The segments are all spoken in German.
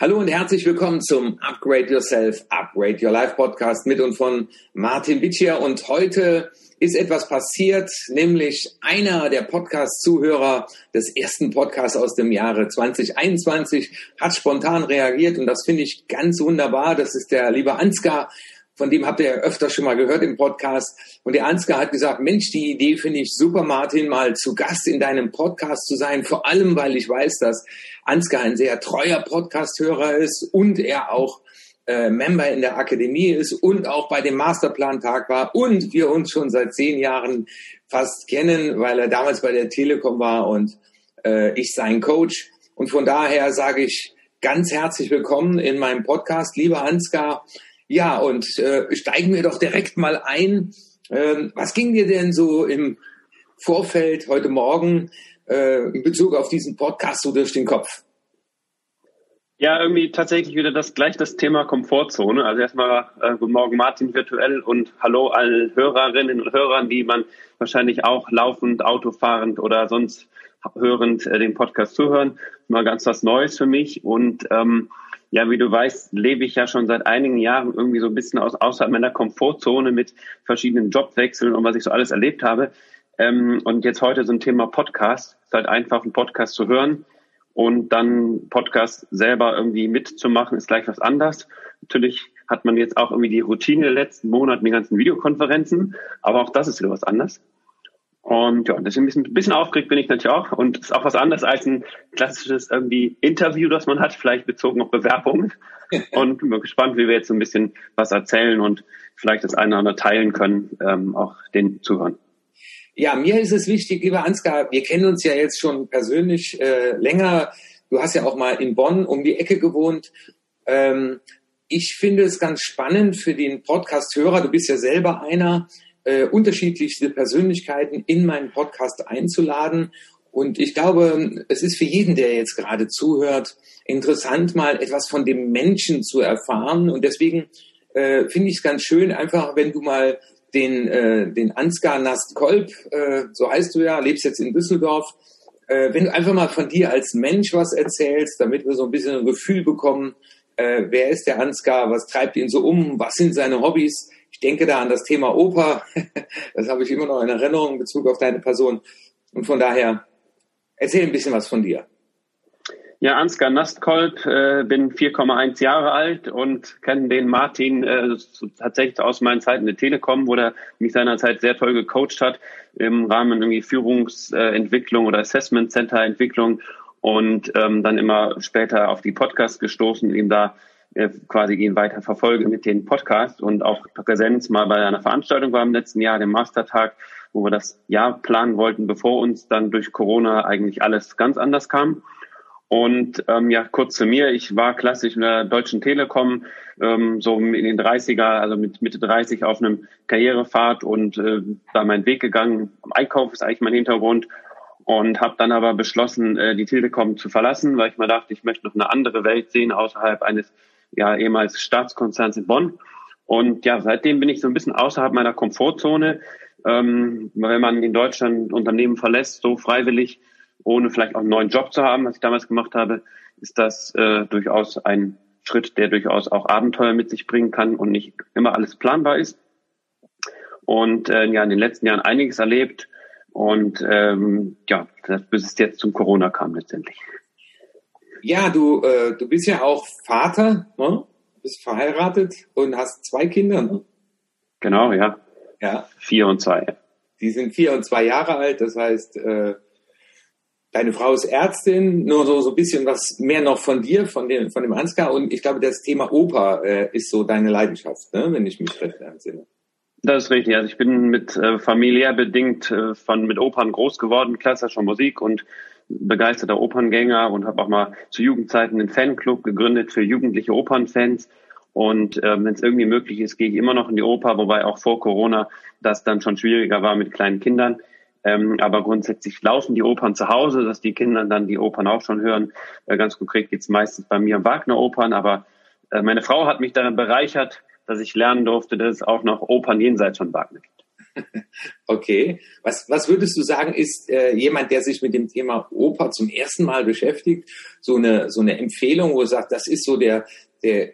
Hallo und herzlich willkommen zum Upgrade Yourself, Upgrade Your Life Podcast mit und von Martin Witschier. Und heute ist etwas passiert, nämlich einer der Podcast-Zuhörer des ersten Podcasts aus dem Jahre 2021 hat spontan reagiert und das finde ich ganz wunderbar. Das ist der liebe Ansgar von dem habt ihr ja öfter schon mal gehört im Podcast. Und der Ansgar hat gesagt, Mensch, die Idee finde ich super, Martin, mal zu Gast in deinem Podcast zu sein. Vor allem, weil ich weiß, dass Ansgar ein sehr treuer Podcast-Hörer ist und er auch äh, Member in der Akademie ist und auch bei dem Masterplan-Tag war und wir uns schon seit zehn Jahren fast kennen, weil er damals bei der Telekom war und äh, ich sein Coach. Und von daher sage ich ganz herzlich willkommen in meinem Podcast, lieber Ansgar. Ja, und äh, steigen wir doch direkt mal ein. Ähm, was ging dir denn so im Vorfeld heute Morgen äh, in Bezug auf diesen Podcast so durch den Kopf? Ja, irgendwie tatsächlich wieder das gleich das Thema Komfortzone. Also erstmal äh, guten Morgen Martin virtuell und hallo allen Hörerinnen und Hörern, die man wahrscheinlich auch laufend, autofahrend oder sonst hörend äh, den Podcast zuhören. Mal ganz was Neues für mich und ähm, ja, wie du weißt, lebe ich ja schon seit einigen Jahren irgendwie so ein bisschen aus, außerhalb meiner Komfortzone mit verschiedenen Jobwechseln und was ich so alles erlebt habe. Ähm, und jetzt heute so ein Thema Podcast. Es ist halt einfach, einen Podcast zu hören und dann Podcast selber irgendwie mitzumachen, ist gleich was anderes. Natürlich hat man jetzt auch irgendwie die Routine der letzten Monate mit ganzen Videokonferenzen, aber auch das ist wieder was anderes. Und ja, deswegen ein bisschen, ein bisschen aufgeregt bin ich natürlich auch. Und ist auch was anderes als ein klassisches irgendwie Interview, das man hat, vielleicht bezogen auf Bewerbungen. und bin gespannt, wie wir jetzt so ein bisschen was erzählen und vielleicht das eine oder andere teilen können, ähm, auch den Zuhörern. Ja, mir ist es wichtig, lieber Ansgar, wir kennen uns ja jetzt schon persönlich äh, länger. Du hast ja auch mal in Bonn um die Ecke gewohnt. Ähm, ich finde es ganz spannend für den Podcast-Hörer, du bist ja selber einer, äh, unterschiedlichste Persönlichkeiten in meinen Podcast einzuladen. Und ich glaube, es ist für jeden, der jetzt gerade zuhört, interessant, mal etwas von dem Menschen zu erfahren. Und deswegen äh, finde ich es ganz schön, einfach, wenn du mal den, äh, den Ansgar Nastkolb, äh, so heißt du ja, lebst jetzt in Düsseldorf, äh, wenn du einfach mal von dir als Mensch was erzählst, damit wir so ein bisschen ein Gefühl bekommen, äh, wer ist der Ansgar, was treibt ihn so um, was sind seine Hobbys, ich denke da an das Thema Oper. Das habe ich immer noch in Erinnerung in Bezug auf deine Person. Und von daher, erzähl ein bisschen was von dir. Ja, Ansgar Nastkolb, äh, bin 4,1 Jahre alt und kenne den Martin äh, tatsächlich aus meinen Zeiten der Telekom, wo er mich seinerzeit sehr toll gecoacht hat im Rahmen irgendwie Führungsentwicklung oder Assessment Center Entwicklung und ähm, dann immer später auf die Podcasts gestoßen, ihm da quasi ihn weiter verfolge mit den Podcasts und auch Präsenz mal bei einer Veranstaltung war im letzten Jahr, dem Mastertag, wo wir das Jahr planen wollten, bevor uns dann durch Corona eigentlich alles ganz anders kam. Und ähm, ja, kurz zu mir, ich war klassisch in der Deutschen Telekom, ähm, so in den 30er, also mit Mitte 30 auf einem Karrierepfad und äh, da meinen Weg gegangen. Einkauf ist eigentlich mein Hintergrund und habe dann aber beschlossen, äh, die Telekom zu verlassen, weil ich mir dachte, ich möchte noch eine andere Welt sehen außerhalb eines ja ehemals Staatskonzerns in Bonn. Und ja, seitdem bin ich so ein bisschen außerhalb meiner Komfortzone. Ähm, wenn man in Deutschland Unternehmen verlässt, so freiwillig, ohne vielleicht auch einen neuen Job zu haben, was ich damals gemacht habe, ist das äh, durchaus ein Schritt, der durchaus auch Abenteuer mit sich bringen kann und nicht immer alles planbar ist. Und äh, ja, in den letzten Jahren einiges erlebt und ähm, ja, bis es jetzt zum Corona kam letztendlich. Ja, du, äh, du bist ja auch Vater, ne? bist verheiratet und hast zwei Kinder. Ne? Genau, ja. Ja. Vier und zwei. Die sind vier und zwei Jahre alt, das heißt, äh, deine Frau ist Ärztin, nur so, so ein bisschen was mehr noch von dir, von dem, von dem Ansgar. Und ich glaube, das Thema Oper äh, ist so deine Leidenschaft, ne? wenn ich mich recht entsinne. Das ist richtig. Also ich bin mit äh, familiär bedingt äh, von mit Opern groß geworden, klassischer Musik und begeisterter Operngänger und habe auch mal zu Jugendzeiten einen Fanclub gegründet für jugendliche Opernfans. Und äh, wenn es irgendwie möglich ist, gehe ich immer noch in die Oper, wobei auch vor Corona das dann schon schwieriger war mit kleinen Kindern. Ähm, aber grundsätzlich laufen die Opern zu Hause, dass die Kinder dann die Opern auch schon hören. Äh, ganz konkret geht's meistens bei mir um Wagner-Opern, aber äh, meine Frau hat mich daran bereichert, dass ich lernen durfte, dass es auch noch Opern jenseits von Wagner gibt. Okay. Was, was würdest du sagen, ist äh, jemand, der sich mit dem Thema Oper zum ersten Mal beschäftigt, so eine, so eine Empfehlung, wo er sagt, das ist so der, der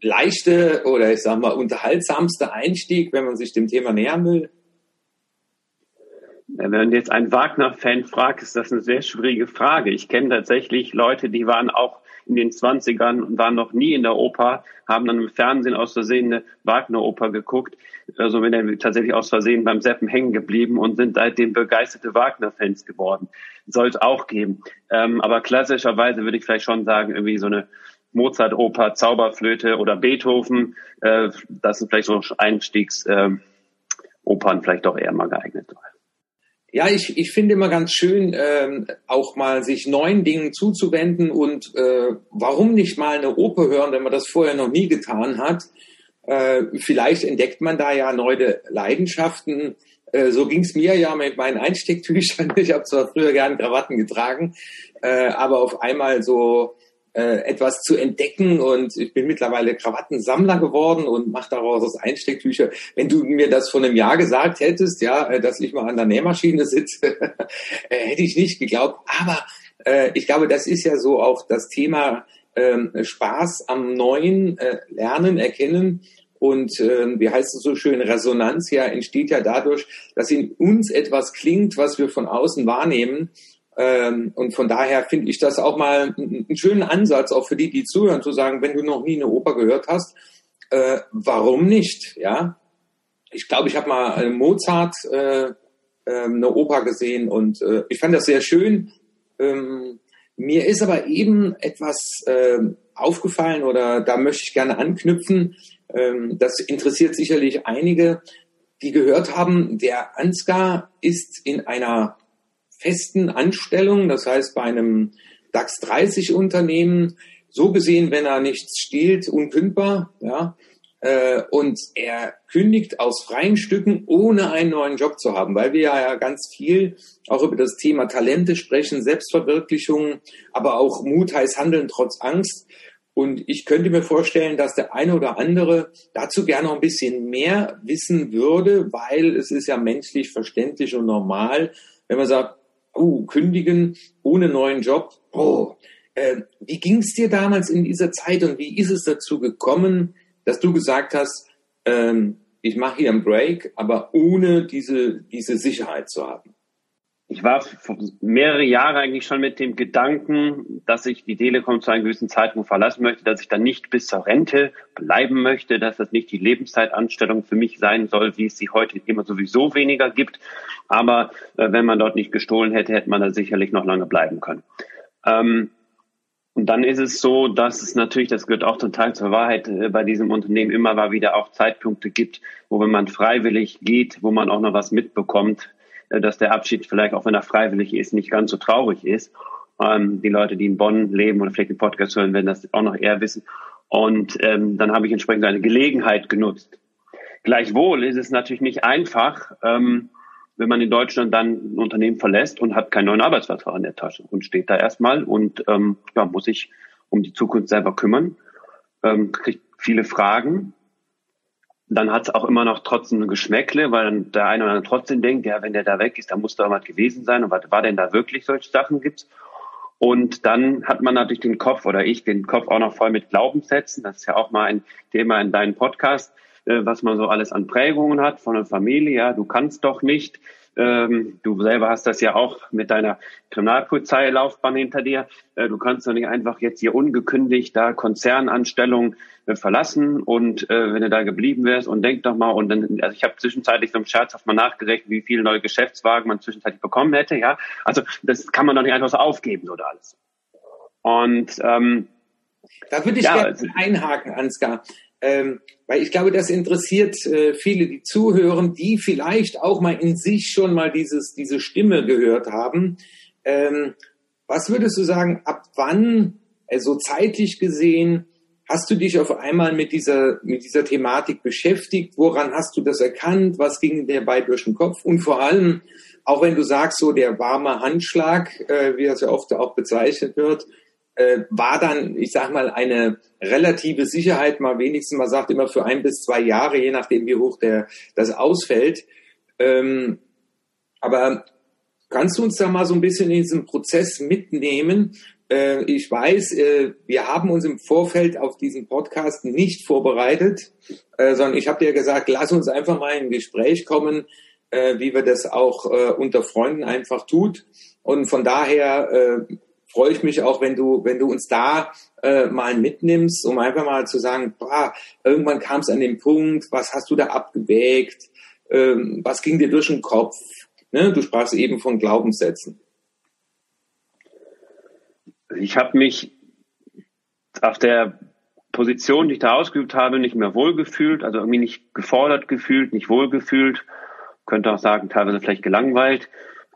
leichte oder ich sag mal unterhaltsamste Einstieg, wenn man sich dem Thema nähern will? Wenn jetzt ein Wagner-Fan fragt, ist das eine sehr schwierige Frage. Ich kenne tatsächlich Leute, die waren auch in den 20ern und waren noch nie in der Oper, haben dann im Fernsehen aus Versehen eine Wagner-Oper geguckt. Also wenn er tatsächlich aus Versehen beim Seppen hängen geblieben und sind seitdem begeisterte Wagner-Fans geworden. Soll es auch geben. Ähm, aber klassischerweise würde ich vielleicht schon sagen, irgendwie so eine Mozart-Oper, Zauberflöte oder Beethoven, äh, das sind vielleicht so Einstiegsopern äh, vielleicht doch eher mal geeignet. Ja, ich, ich finde immer ganz schön, ähm, auch mal sich neuen Dingen zuzuwenden und äh, warum nicht mal eine Oper hören, wenn man das vorher noch nie getan hat. Äh, vielleicht entdeckt man da ja neue Leidenschaften. Äh, so ging's mir ja mit meinen Einstecktüchern. Ich habe zwar früher gern Krawatten getragen, äh, aber auf einmal so äh, etwas zu entdecken und ich bin mittlerweile Krawattensammler geworden und mache daraus Einstecktücher. Wenn du mir das vor einem Jahr gesagt hättest, ja, äh, dass ich mal an der Nähmaschine sitze, äh, hätte ich nicht geglaubt. Aber äh, ich glaube, das ist ja so auch das Thema ähm, Spaß am neuen äh, Lernen, Erkennen. Und äh, wie heißt es so schön, Resonanz ja entsteht ja dadurch, dass in uns etwas klingt, was wir von außen wahrnehmen. Ähm, und von daher finde ich das auch mal einen schönen Ansatz, auch für die, die zuhören, zu sagen, wenn du noch nie eine Oper gehört hast, äh, warum nicht? Ja, ich glaube, ich habe mal Mozart äh, äh, eine Oper gesehen und äh, ich fand das sehr schön. Ähm, mir ist aber eben etwas äh, aufgefallen oder da möchte ich gerne anknüpfen. Ähm, das interessiert sicherlich einige, die gehört haben, der Ansgar ist in einer festen Anstellung, das heißt bei einem DAX 30 Unternehmen, so gesehen, wenn er nichts stiehlt, unkündbar, ja. Äh, und er kündigt aus freien Stücken, ohne einen neuen Job zu haben, weil wir ja ganz viel auch über das Thema Talente sprechen, Selbstverwirklichung, aber auch Mut heißt Handeln trotz Angst. Und ich könnte mir vorstellen, dass der eine oder andere dazu gerne noch ein bisschen mehr wissen würde, weil es ist ja menschlich verständlich und normal, wenn man sagt, oh, kündigen ohne neuen Job. Oh, äh, wie ging es dir damals in dieser Zeit und wie ist es dazu gekommen, dass du gesagt hast, ähm, ich mache hier einen Break, aber ohne diese, diese Sicherheit zu haben? Ich war mehrere Jahre eigentlich schon mit dem Gedanken, dass ich die Telekom zu einem gewissen Zeitpunkt verlassen möchte, dass ich dann nicht bis zur Rente bleiben möchte, dass das nicht die Lebenszeitanstellung für mich sein soll, wie es sie heute immer sowieso weniger gibt. Aber äh, wenn man dort nicht gestohlen hätte, hätte man da sicherlich noch lange bleiben können. Ähm, und dann ist es so, dass es natürlich, das gehört auch total zur Wahrheit, äh, bei diesem Unternehmen immer mal wieder auch Zeitpunkte gibt, wo wenn man freiwillig geht, wo man auch noch was mitbekommt, dass der Abschied vielleicht, auch wenn er freiwillig ist, nicht ganz so traurig ist. Ähm, die Leute, die in Bonn leben oder vielleicht den Podcast hören, werden das auch noch eher wissen. Und ähm, dann habe ich entsprechend eine Gelegenheit genutzt. Gleichwohl ist es natürlich nicht einfach, ähm, wenn man in Deutschland dann ein Unternehmen verlässt und hat keinen neuen Arbeitsvertrag in der Tasche und steht da erstmal und ähm, ja, muss sich um die Zukunft selber kümmern, ähm, kriegt viele Fragen dann hat es auch immer noch trotzdem ein Geschmäckle, weil dann der eine oder andere trotzdem denkt, ja, wenn der da weg ist, dann muss da was gewesen sein. Und was war denn da wirklich solche Sachen gibt's? Und dann hat man natürlich den Kopf oder ich den Kopf auch noch voll mit Glaubenssätzen. Das ist ja auch mal ein Thema in deinem Podcast, äh, was man so alles an Prägungen hat von der Familie. Ja, du kannst doch nicht, ähm, du selber hast das ja auch mit deiner Kriminalpolizeilaufbahn hinter dir. Äh, du kannst doch nicht einfach jetzt hier ungekündigt da Konzernanstellung äh, verlassen und äh, wenn du da geblieben wärst und denk doch mal und dann, also ich habe zwischenzeitlich so im Scherzhaft mal nachgerechnet, wie viele neue Geschäftswagen man zwischenzeitlich bekommen hätte, ja. Also das kann man doch nicht einfach so aufgeben oder alles. Und ähm, da würde ich ja, gerne also einhaken, Ansgar. Ähm, weil ich glaube, das interessiert äh, viele, die zuhören, die vielleicht auch mal in sich schon mal dieses, diese Stimme gehört haben. Ähm, was würdest du sagen, ab wann, also zeitlich gesehen, hast du dich auf einmal mit dieser, mit dieser Thematik beschäftigt? Woran hast du das erkannt? Was ging dir bei durch den Kopf? Und vor allem, auch wenn du sagst, so der warme Handschlag, äh, wie das ja oft auch bezeichnet wird, äh, war dann, ich sag mal, eine relative Sicherheit, mal wenigstens, man sagt immer für ein bis zwei Jahre, je nachdem wie hoch der, das ausfällt. Ähm, aber kannst du uns da mal so ein bisschen in diesen Prozess mitnehmen? Äh, ich weiß, äh, wir haben uns im Vorfeld auf diesen Podcast nicht vorbereitet, äh, sondern ich habe dir gesagt, lass uns einfach mal in ein Gespräch kommen, äh, wie wir das auch äh, unter Freunden einfach tut. Und von daher äh, freue ich mich auch, wenn du, wenn du uns da äh, mal mitnimmst, um einfach mal zu sagen, boah, irgendwann kam es an den Punkt, was hast du da abgewägt, ähm, was ging dir durch den Kopf? Ne? Du sprachst eben von Glaubenssätzen. Ich habe mich auf der Position, die ich da ausgeübt habe, nicht mehr wohlgefühlt, also irgendwie nicht gefordert gefühlt, nicht wohlgefühlt, könnte auch sagen, teilweise vielleicht gelangweilt.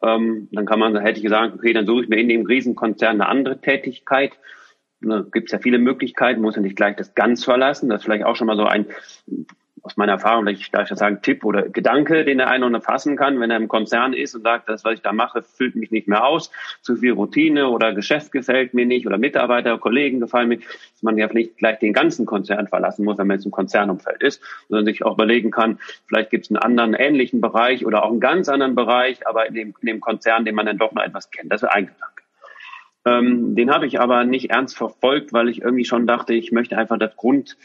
Ähm, dann kann man, hätte ich gesagt, okay, dann suche ich mir in dem Riesenkonzern eine andere Tätigkeit. Da gibt es ja viele Möglichkeiten, muss ja nicht gleich das ganz verlassen. Das ist vielleicht auch schon mal so ein aus meiner Erfahrung, ich darf ich sagen, Tipp oder Gedanke, den der eine noch fassen kann, wenn er im Konzern ist und sagt, das, was ich da mache, füllt mich nicht mehr aus, zu viel Routine oder Geschäft gefällt mir nicht oder Mitarbeiter, Kollegen gefallen mir, dass man ja vielleicht gleich den ganzen Konzern verlassen muss, wenn man jetzt im Konzernumfeld ist, sondern sich auch überlegen kann, vielleicht gibt es einen anderen ähnlichen Bereich oder auch einen ganz anderen Bereich, aber in dem, in dem Konzern, den man dann doch noch etwas kennt. Das ist ein Gedanke. Ähm, den habe ich aber nicht ernst verfolgt, weil ich irgendwie schon dachte, ich möchte einfach das Grund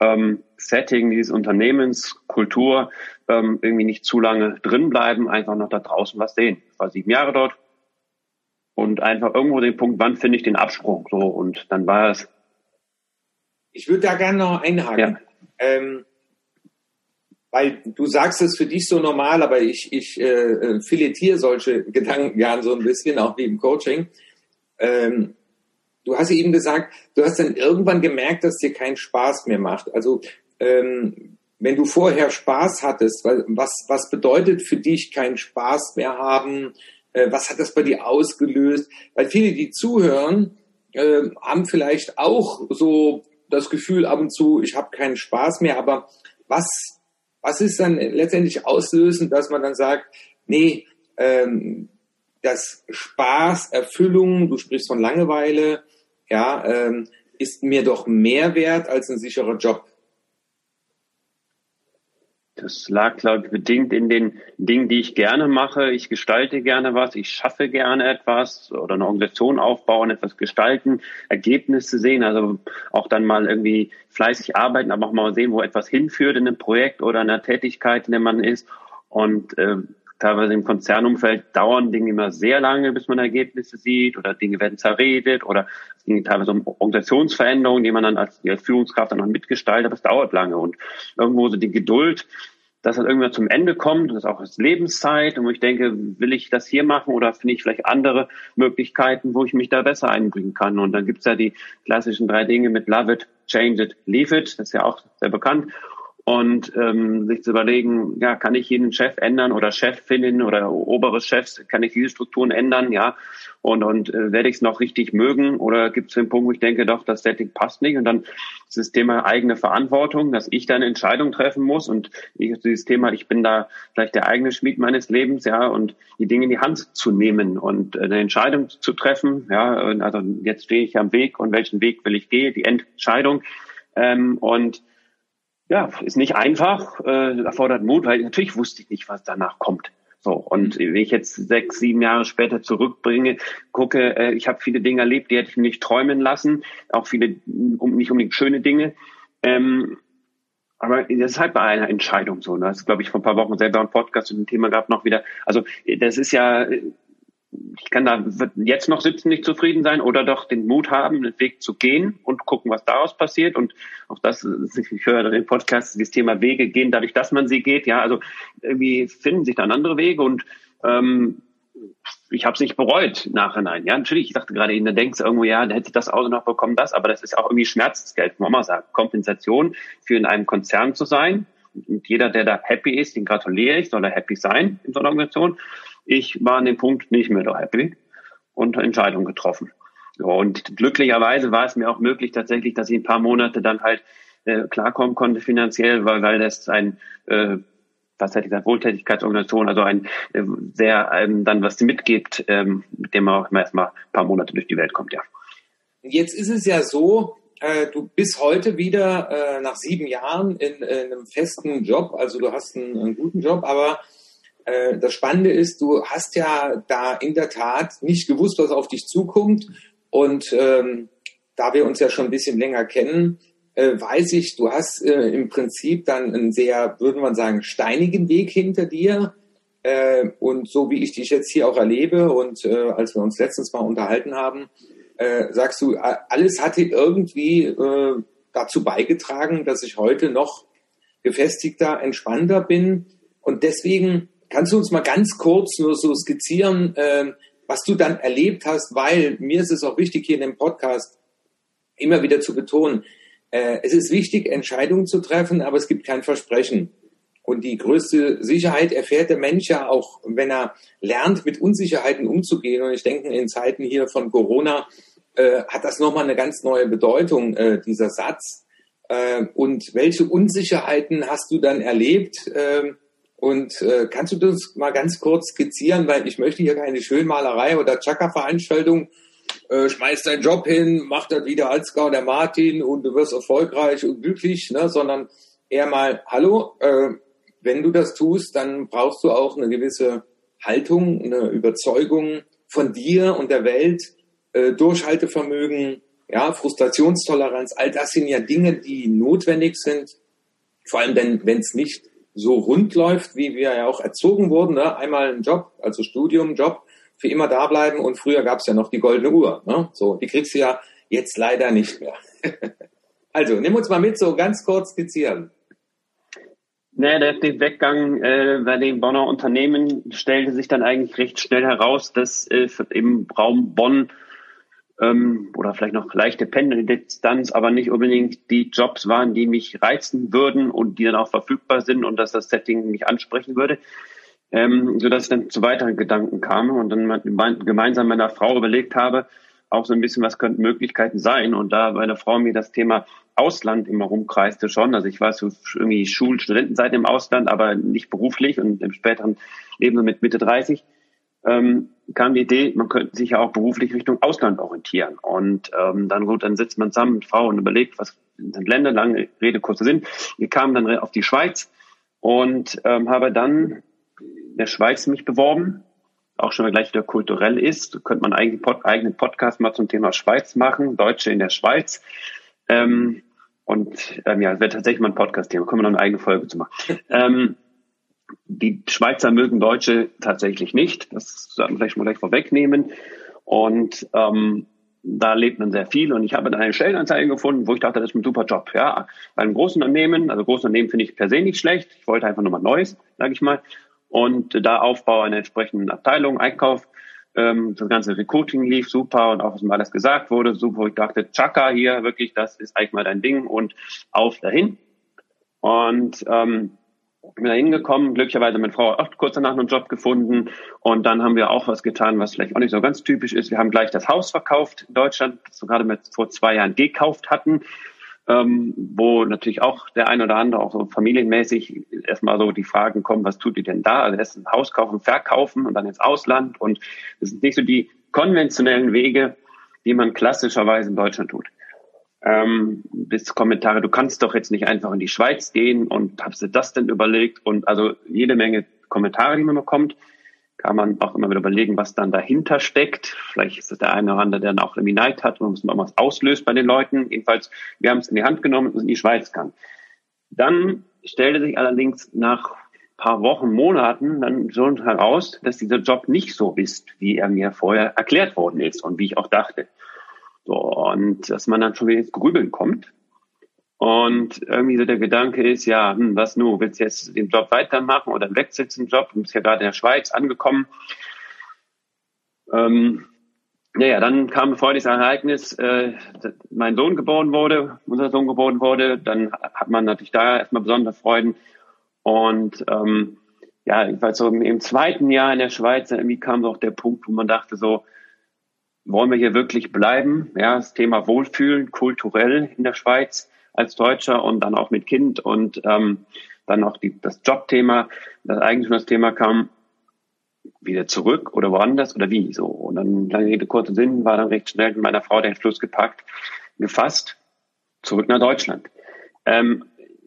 ähm, Setting dieses Unternehmens, Kultur ähm, irgendwie nicht zu lange drin bleiben, einfach noch da draußen was sehen. Ich war sieben Jahre dort und einfach irgendwo den Punkt, wann finde ich den Absprung? So und dann war es. Ich würde da gerne noch einhaken. Ja. Ähm, weil du sagst es für dich so normal, aber ich, ich äh, filetiere solche Gedanken gern so ein bisschen, auch wie im Coaching. Ähm, du hast eben gesagt, du hast dann irgendwann gemerkt, dass dir keinen Spaß mehr macht. Also ähm, wenn du vorher Spaß hattest, was, was bedeutet für dich keinen Spaß mehr haben? Äh, was hat das bei dir ausgelöst? Weil viele, die zuhören, äh, haben vielleicht auch so das Gefühl ab und zu, ich habe keinen Spaß mehr, aber was, was ist dann letztendlich auslösend, dass man dann sagt, nee, ähm, das Spaß, Erfüllung, du sprichst von Langeweile, ja, ähm, ist mir doch mehr wert als ein sicherer Job. Das lag, glaube ich, bedingt in den Dingen, die ich gerne mache. Ich gestalte gerne was, ich schaffe gerne etwas oder eine Organisation aufbauen, etwas gestalten, Ergebnisse sehen, also auch dann mal irgendwie fleißig arbeiten, aber auch mal sehen, wo etwas hinführt in einem Projekt oder in einer Tätigkeit, in der man ist. Und äh, teilweise im Konzernumfeld dauern Dinge immer sehr lange, bis man Ergebnisse sieht oder Dinge werden zerredet oder es ging teilweise um Organisationsveränderungen, die man dann als, als Führungskraft dann noch mitgestaltet, aber es dauert lange und irgendwo so die Geduld, dass das irgendwann zum Ende kommt, das ist auch als Lebenszeit und ich denke, will ich das hier machen oder finde ich vielleicht andere Möglichkeiten, wo ich mich da besser einbringen kann? Und dann gibt's ja die klassischen drei Dinge mit Love it, Change it, Leave it, das ist ja auch sehr bekannt und ähm, sich zu überlegen, ja, kann ich jeden Chef ändern oder Chefinnen oder obere Chefs, kann ich diese Strukturen ändern, ja, und, und äh, werde ich es noch richtig mögen oder gibt es den Punkt, wo ich denke, doch, das Setting passt nicht? Und dann ist das Thema eigene Verantwortung, dass ich dann Entscheidungen treffen muss und ich, dieses Thema, ich bin da vielleicht der eigene Schmied meines Lebens, ja, und die Dinge in die Hand zu nehmen und äh, eine Entscheidung zu treffen, ja, also jetzt stehe ich am Weg und welchen Weg will ich gehen, die Entscheidung. Ähm, und ja, ist nicht einfach, äh, erfordert Mut, weil natürlich wusste ich nicht, was danach kommt. So, und mhm. wenn ich jetzt sechs, sieben Jahre später zurückbringe, gucke, äh, ich habe viele Dinge erlebt, die hätte ich nicht träumen lassen, auch viele, um, nicht unbedingt schöne Dinge. Ähm, aber deshalb bei einer Entscheidung so. Ne? Das ist, glaube ich, vor ein paar Wochen selber ein Podcast zu dem Thema gehabt noch wieder. Also das ist ja, ich kann da jetzt noch sitzen, nicht zufrieden sein oder doch den Mut haben, den Weg zu gehen und gucken, was daraus passiert. Und auch das, ich höre den Podcast, dieses Thema Wege gehen, dadurch, dass man sie geht. Ja, also irgendwie finden sich dann andere Wege und ähm, ich habe es nicht bereut nachhinein. Ja, natürlich, ich dachte gerade, da denkst du irgendwo, ja, da hätte ich das Auto noch bekommen, das, aber das ist auch irgendwie Schmerzensgeld, muss man sagen. Kompensation für in einem Konzern zu sein. Und jeder, der da happy ist, den gratuliere ich, soll er happy sein in so einer Organisation. Ich war an dem Punkt nicht mehr so happy und Entscheidung getroffen. Und glücklicherweise war es mir auch möglich tatsächlich, dass ich ein paar Monate dann halt äh, klarkommen konnte finanziell, weil, weil das ein äh, was hätte ich gesagt, Wohltätigkeitsorganisation, also ein äh, sehr ähm, dann was mitgibt, ähm, mit dem man auch erstmal ein paar Monate durch die Welt kommt, ja. Jetzt ist es ja so, äh, du bist heute wieder äh, nach sieben Jahren in, in, einem festen Job, also du hast einen, einen guten Job, aber Äh, das Spannende ist, du hast ja da in der Tat nicht gewusst, was auf dich zukommt. Und ähm, da wir uns ja schon ein bisschen länger kennen, äh, weiß ich, du hast äh, im Prinzip dann einen sehr, würde man sagen, steinigen Weg hinter dir. Äh, und so wie ich dich jetzt hier auch erlebe und äh, als wir uns letztens mal unterhalten haben, äh, sagst du, alles hatte irgendwie äh, dazu beigetragen, dass ich heute noch gefestigter, entspannter bin. Und deswegen kannst du uns mal ganz kurz nur so skizzieren, äh, was du dann erlebt hast, weil mir ist es auch wichtig, hier in dem Podcast immer wieder zu betonen, äh, es ist wichtig, Entscheidungen zu treffen, aber es gibt kein Versprechen. Und die größte Sicherheit erfährt der Mensch ja auch, wenn er lernt, mit Unsicherheiten umzugehen. Und ich denke, in Zeiten hier von Corona äh, hat das nochmal eine ganz neue Bedeutung, äh, dieser Satz. Äh, und welche Unsicherheiten hast du dann erlebt? Äh, und äh, kannst du das mal ganz kurz skizzieren, weil ich möchte hier keine Schönmalerei oder Chaka-Veranstaltung. Äh, schmeiß deinen Job hin, mach das wieder als Gau der Martin und du wirst erfolgreich und glücklich, ne? sondern eher mal, hallo, äh, wenn du das tust, dann brauchst du auch eine gewisse Haltung, eine Überzeugung von dir und der Welt, äh, Durchhaltevermögen, ja, Frustrationstoleranz, all das sind ja Dinge, die notwendig sind, vor allem wenn es nicht so rund läuft, wie wir ja auch erzogen wurden, ne? einmal ein Job, also Studium, Job, für immer da bleiben und früher gab es ja noch die goldene Uhr. Ne? So, die kriegst du ja jetzt leider nicht mehr. also, nimm uns mal mit, so ganz kurz skizzieren. Naja, der Weggang äh, bei dem Bonner Unternehmen stellte sich dann eigentlich recht schnell heraus, dass äh, im Raum Bonn ähm, oder vielleicht noch leichte Pendeldistanz, aber nicht unbedingt die Jobs waren, die mich reizen würden und die dann auch verfügbar sind und dass das Setting mich ansprechen würde. Ähm, so dass ich dann zu weiteren Gedanken kam und dann gemeinsam mit meiner Frau überlegt habe, auch so ein bisschen, was könnten Möglichkeiten sein. Und da meine Frau mir das Thema Ausland immer rumkreiste schon. Also ich war so irgendwie Schulstudentenzeit im Ausland, aber nicht beruflich und im späteren Leben so mit Mitte 30 ähm, kam die Idee, man könnte sich ja auch beruflich Richtung Ausland orientieren. Und ähm, dann gut, dann sitzt man zusammen mit Frau und überlegt, was sind Länder, lange Rede, kurzer Sinn. Wir kamen dann auf die Schweiz und ähm, habe dann in der Schweiz mich beworben. Auch schon mal gleich wieder kulturell ist, könnte man einen Pod, eigenen Podcast mal zum Thema Schweiz machen, Deutsche in der Schweiz. Ähm, und ähm, ja, wird tatsächlich mal ein Podcast-Thema, können wir noch eine eigene Folge zu machen. ähm, die Schweizer mögen Deutsche tatsächlich nicht. Das sollten wir vielleicht mal gleich vorwegnehmen. Und ähm, da lebt man sehr viel. Und ich habe dann eine Stellenanzeige gefunden, wo ich dachte, das ist ein super Job. Ja, bei einem großen Unternehmen, also großes Unternehmen finde ich per se nicht schlecht. Ich wollte einfach nochmal Neues, sage ich mal. Und da Aufbau einer entsprechenden Abteilung, Einkauf, ähm, das ganze Recruiting lief super und auch was mir alles gesagt wurde, super. Wo ich dachte, Chaka hier, wirklich, das ist eigentlich mal dein Ding und auf dahin. Und ähm, bin da hingekommen, glücklicherweise meine Frau auch kurz danach einen Job gefunden und dann haben wir auch was getan, was vielleicht auch nicht so ganz typisch ist. Wir haben gleich das Haus verkauft in Deutschland, das wir gerade mit vor zwei Jahren gekauft hatten, ähm, wo natürlich auch der ein oder andere auch so familienmäßig erstmal so die Fragen kommen, was tut ihr denn da? Also erst ein Haus kaufen, verkaufen und dann ins Ausland und das sind nicht so die konventionellen Wege, die man klassischerweise in Deutschland tut ähm, bis Kommentare, du kannst doch jetzt nicht einfach in die Schweiz gehen und hast du das denn überlegt? Und also jede Menge Kommentare, die man bekommt, kann man auch immer wieder überlegen, was dann dahinter steckt. Vielleicht ist es der eine oder andere, der dann auch irgendwie Neid hat und man was auslöst bei den Leuten. Jedenfalls, wir haben es in die Hand genommen und in die Schweiz kann. Dann stellte sich allerdings nach paar Wochen, Monaten dann schon heraus, dass dieser Job nicht so ist, wie er mir vorher erklärt worden ist und wie ich auch dachte. So, und dass man dann schon wieder ins Grübeln kommt. Und irgendwie so der Gedanke ist, ja, hm, was nun, willst du jetzt den Job weitermachen oder wechselst den Job? Du bist ja gerade in der Schweiz angekommen. Ähm, naja, dann kam vor dieses Ereignis, äh, mein Sohn geboren wurde, unser Sohn geboren wurde, dann hat man natürlich da erstmal besondere Freuden. Und ähm, ja, ich weiß so im zweiten Jahr in der Schweiz, irgendwie kam so auch der Punkt, wo man dachte so, wollen wir hier wirklich bleiben? Ja, das Thema Wohlfühlen kulturell in der Schweiz als Deutscher und dann auch mit Kind und ähm, dann auch die, das Jobthema, das eigentlich schon das Thema kam, wieder zurück oder woanders oder wie so. Und dann lange Rede, kurzer Sinn, war dann recht schnell mit meiner Frau den Entschluss gepackt, gefasst, zurück nach Deutschland. Ähm,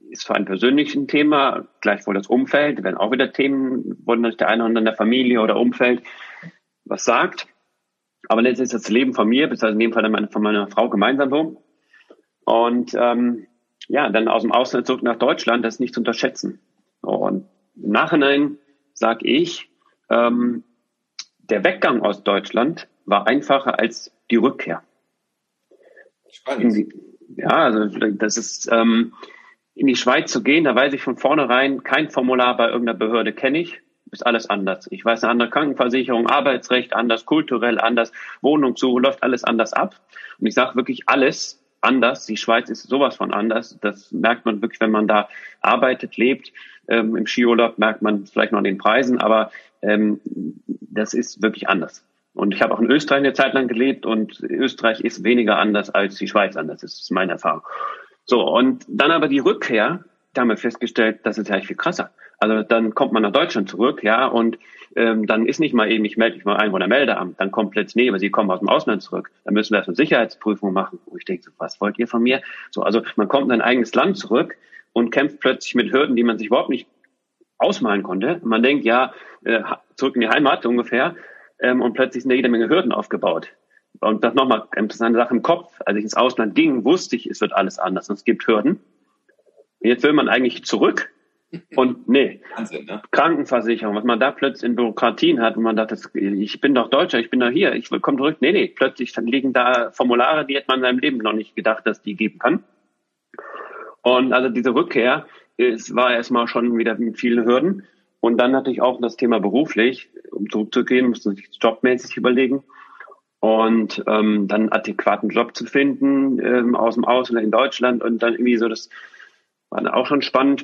ist für einen persönlichen Thema, gleichwohl das Umfeld, wenn auch wieder Themen, natürlich der eine oder andere in der Familie oder Umfeld was sagt. Aber letztendlich ist das Leben von mir, beziehungsweise in dem Fall von meiner Frau gemeinsam so. Und ähm, ja, dann aus dem Ausland zurück nach Deutschland, das ist nicht zu unterschätzen. Und im Nachhinein sage ich, ähm, der Weggang aus Deutschland war einfacher als die Rückkehr. Spannend. ja, also das ist ähm, in die Schweiz zu gehen, da weiß ich von vornherein, kein Formular bei irgendeiner Behörde kenne ich, ist alles anders. Ich weiß eine andere Krankenversicherung, Arbeitsrecht anders, kulturell anders, Wohnung zu, läuft alles anders ab. Und ich sage wirklich alles anders. Die Schweiz ist sowas von anders. Das merkt man wirklich, wenn man da arbeitet, lebt. Ähm, Im Skiurlaub merkt man vielleicht noch an den Preisen, aber ähm, das ist wirklich anders. Und ich habe auch in Österreich eine Zeit lang gelebt und Österreich ist weniger anders als die Schweiz anders. Das ist meine Erfahrung. So, und dann aber die Rückkehr, da haben wir festgestellt, das ist eigentlich viel krasser. Also dann kommt man nach Deutschland zurück, ja, und ähm, dann ist nicht mal eben, ich melde mich mal ein Meldeamt, dann kommt plötzlich, nee, aber Sie kommen aus dem Ausland zurück, dann müssen wir erst eine Sicherheitsprüfung machen. Wo ich denke, so, was wollt ihr von mir? So, also man kommt in ein eigenes Land zurück und kämpft plötzlich mit Hürden, die man sich überhaupt nicht ausmalen konnte. Man denkt, ja, äh, zurück in die Heimat ungefähr, ähm, und plötzlich sind da jede Menge Hürden aufgebaut. Und das nochmal, das ist eine Sache im Kopf. Als ich ins Ausland ging, wusste ich, es wird alles anders und es gibt Hürden. Jetzt will man eigentlich zurück und nee, Wahnsinn, ne? Krankenversicherung, was man da plötzlich in Bürokratien hat und man dachte, ich bin doch Deutscher, ich bin doch hier, ich komme zurück. Nee, nee, plötzlich liegen da Formulare, die hätte man in seinem Leben noch nicht gedacht, dass die geben kann. Und also diese Rückkehr, es war erstmal schon wieder mit vielen Hürden. Und dann natürlich auch das Thema beruflich, um zurückzugehen, musste man sich jobmäßig überlegen. Und ähm, dann adäquaten Job zu finden ähm, aus dem Ausland in Deutschland und dann irgendwie so, das war dann auch schon spannend.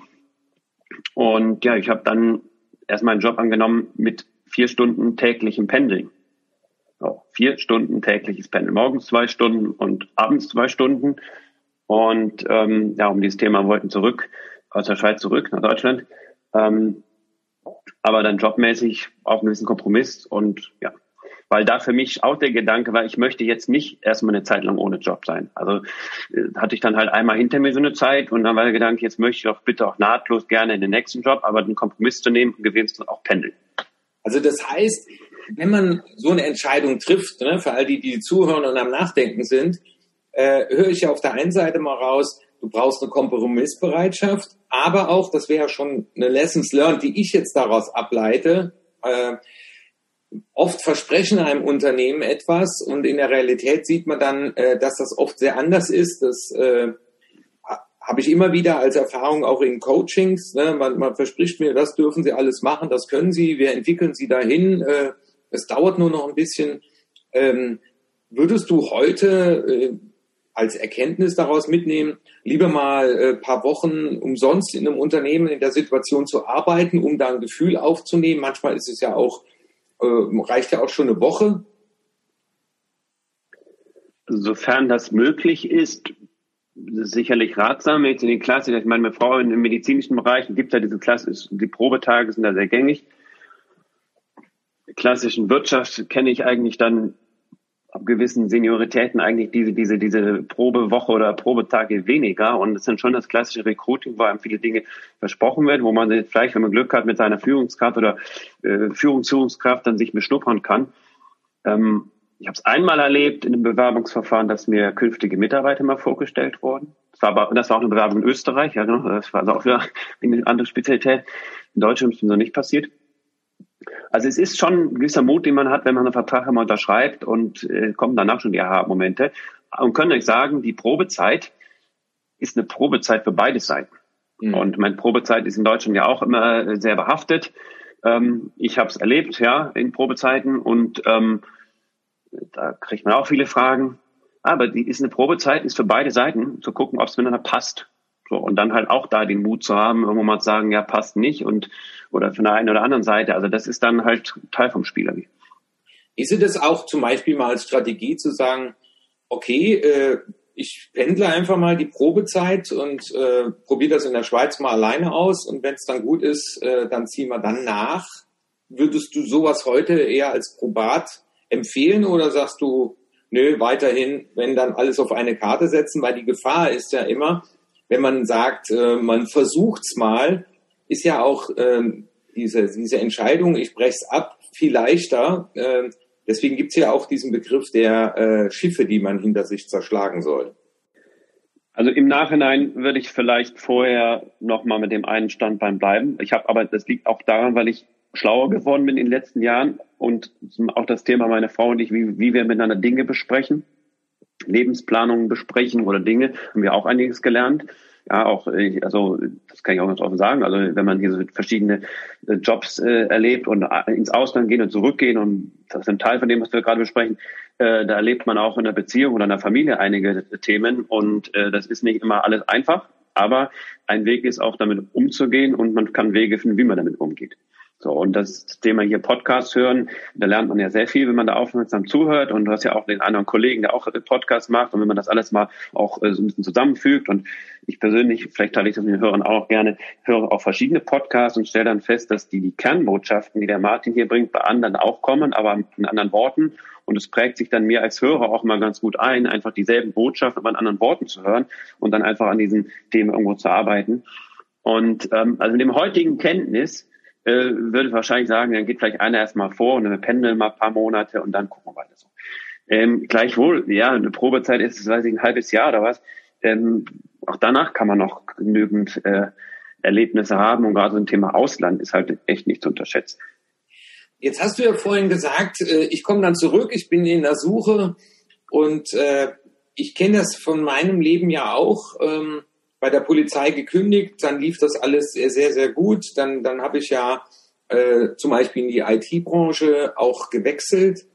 Und ja, ich habe dann erstmal einen Job angenommen mit vier Stunden täglichem Pendeln. So, vier Stunden tägliches Pendeln. Morgens zwei Stunden und abends zwei Stunden. Und ähm, ja, um dieses Thema wollten zurück, aus der Schweiz zurück nach Deutschland. Ähm, aber dann jobmäßig auch ein bisschen Kompromiss und ja, weil da für mich auch der Gedanke war, ich möchte jetzt nicht erstmal eine Zeit lang ohne Job sein. Also äh, hatte ich dann halt einmal hinter mir so eine Zeit und dann war der Gedanke, jetzt möchte ich doch bitte auch nahtlos gerne in den nächsten Job, aber den Kompromiss zu nehmen und gewinnst auch pendeln. Also das heißt, wenn man so eine Entscheidung trifft, ne, für all die, die zuhören und am Nachdenken sind, äh, höre ich ja auf der einen Seite mal raus, du brauchst eine Kompromissbereitschaft, aber auch, das wäre ja schon eine Lessons learned, die ich jetzt daraus ableite, äh, oft versprechen einem Unternehmen etwas und in der Realität sieht man dann, äh, dass das oft sehr anders ist. Das äh, habe ich immer wieder als Erfahrung auch in Coachings. Ne? Man, man, verspricht mir, das dürfen Sie alles machen, das können Sie, wir entwickeln Sie dahin. Äh, es dauert nur noch ein bisschen. Ähm, würdest du heute äh, als Erkenntnis daraus mitnehmen, lieber mal ein äh, paar Wochen umsonst in einem Unternehmen in der Situation zu arbeiten, um da ein Gefühl aufzunehmen. Manchmal ist es ja auch äh, reicht ja auch schon eine Woche. Sofern das möglich ist, sicherlich ratsam. Jetzt in den Klassen, ich meine, meine Frau im medizinischen Bereich gibt ja diese Klasse, die Probetage sind da sehr gängig. Klassischen Wirtschaft kenne ich eigentlich dann ab gewissen Senioritäten eigentlich diese, diese, diese Probewoche oder Probetage weniger. Und es dann schon das klassische Recruiting, wo einem viele Dinge versprochen werden, wo man vielleicht, wenn man Glück hat, mit seiner Führungskraft oder äh, Führungsführungskraft dann sich beschnuppern kann. Ähm, ich habe es einmal erlebt in einem Bewerbungsverfahren, dass mir künftige Mitarbeiter mal vorgestellt wurden. Das war, aber, das war auch eine Bewerbung in Österreich, ja, genau. Das war also auch wieder eine andere Spezialität. In Deutschland ist mir so nicht passiert. Also es ist schon ein gewisser Mut, den man hat, wenn man einen Vertrag einmal unterschreibt und äh, kommen danach schon die Aha-Momente. Und können euch sagen, die Probezeit ist eine Probezeit für beide Seiten. Mhm. Und meine Probezeit ist in Deutschland ja auch immer sehr behaftet. Ähm, ich habe es erlebt, ja, in Probezeiten und ähm, da kriegt man auch viele Fragen. Aber die ist eine Probezeit, ist für beide Seiten zu gucken, ob es miteinander passt. So, und dann halt auch da den Mut zu haben, irgendwo mal zu sagen, ja, passt nicht und oder von der einen oder anderen Seite. Also das ist dann halt Teil vom Spieler. Ist es das auch zum Beispiel mal als Strategie zu sagen, okay, äh, ich pendle einfach mal die Probezeit und äh, probiere das in der Schweiz mal alleine aus und wenn es dann gut ist, äh, dann ziehen wir dann nach. Würdest du sowas heute eher als probat empfehlen oder sagst du, nö, weiterhin, wenn dann alles auf eine Karte setzen, weil die Gefahr ist ja immer, wenn man sagt, äh, man versucht's mal, ist ja auch ähm, diese, diese Entscheidung, ich brech's ab, viel leichter. Äh, deswegen gibt's ja auch diesen Begriff der äh, Schiffe, die man hinter sich zerschlagen soll. Also im Nachhinein würde ich vielleicht vorher nochmal mit dem einen Standbein bleiben. Ich habe aber, das liegt auch daran, weil ich schlauer geworden bin in den letzten Jahren und auch das Thema meine Frau und ich, wie, wie wir miteinander Dinge besprechen, Lebensplanungen besprechen oder Dinge, haben wir auch einiges gelernt ja, auch, also das kann ich auch ganz offen sagen, also wenn man hier so verschiedene äh, Jobs äh, erlebt und äh, ins Ausland gehen und zurückgehen und das ist ein Teil von dem, was wir gerade besprechen, äh, da erlebt man auch in der Beziehung oder in der Familie einige Themen und äh, das ist nicht immer alles einfach, aber ein Weg ist auch damit umzugehen und man kann Wege finden, wie man damit umgeht. So, und das Thema hier Podcast hören, da lernt man ja sehr viel, wenn man da aufmerksam zuhört. Und du hast ja auch den anderen Kollegen, der auch Podcast macht. Und wenn man das alles mal auch äh, so ein bisschen zusammenfügt. Und ich persönlich, vielleicht teile ich das mit den Hörern auch gerne, höre auch verschiedene Podcasts und stelle dann fest, dass die, die Kernbotschaften, die der Martin hier bringt, bei anderen auch kommen, aber in anderen Worten. Und es prägt sich dann mir als Hörer auch mal ganz gut ein, einfach dieselben Botschaften aber in anderen Worten zu hören und dann einfach an diesen Themen irgendwo zu arbeiten. Und ähm, also in dem heutigen Kenntnis äh, würde wahrscheinlich sagen, dann geht vielleicht einer erstmal vor und dann pendeln mal ein paar Monate und dann gucken wir weiter so. Ähm, gleichwohl, ja, eine Probezeit ist, weiß ich, ein halbes Jahr oder was. Ähm, auch danach kann man noch genügend äh, Erlebnisse haben und gerade so ein Thema Ausland ist halt echt nicht zu unterschätzen. Jetzt hast du ja vorhin gesagt, äh, ich komme dann zurück, ich bin in der Suche und äh, ich kenne das von meinem Leben ja auch. Ähm, bei der Polizei gekündigt, dann lief das alles sehr, sehr, sehr gut. Dann, dann habe ich ja äh, zum Beispiel in die IT-Branche auch gewechselt.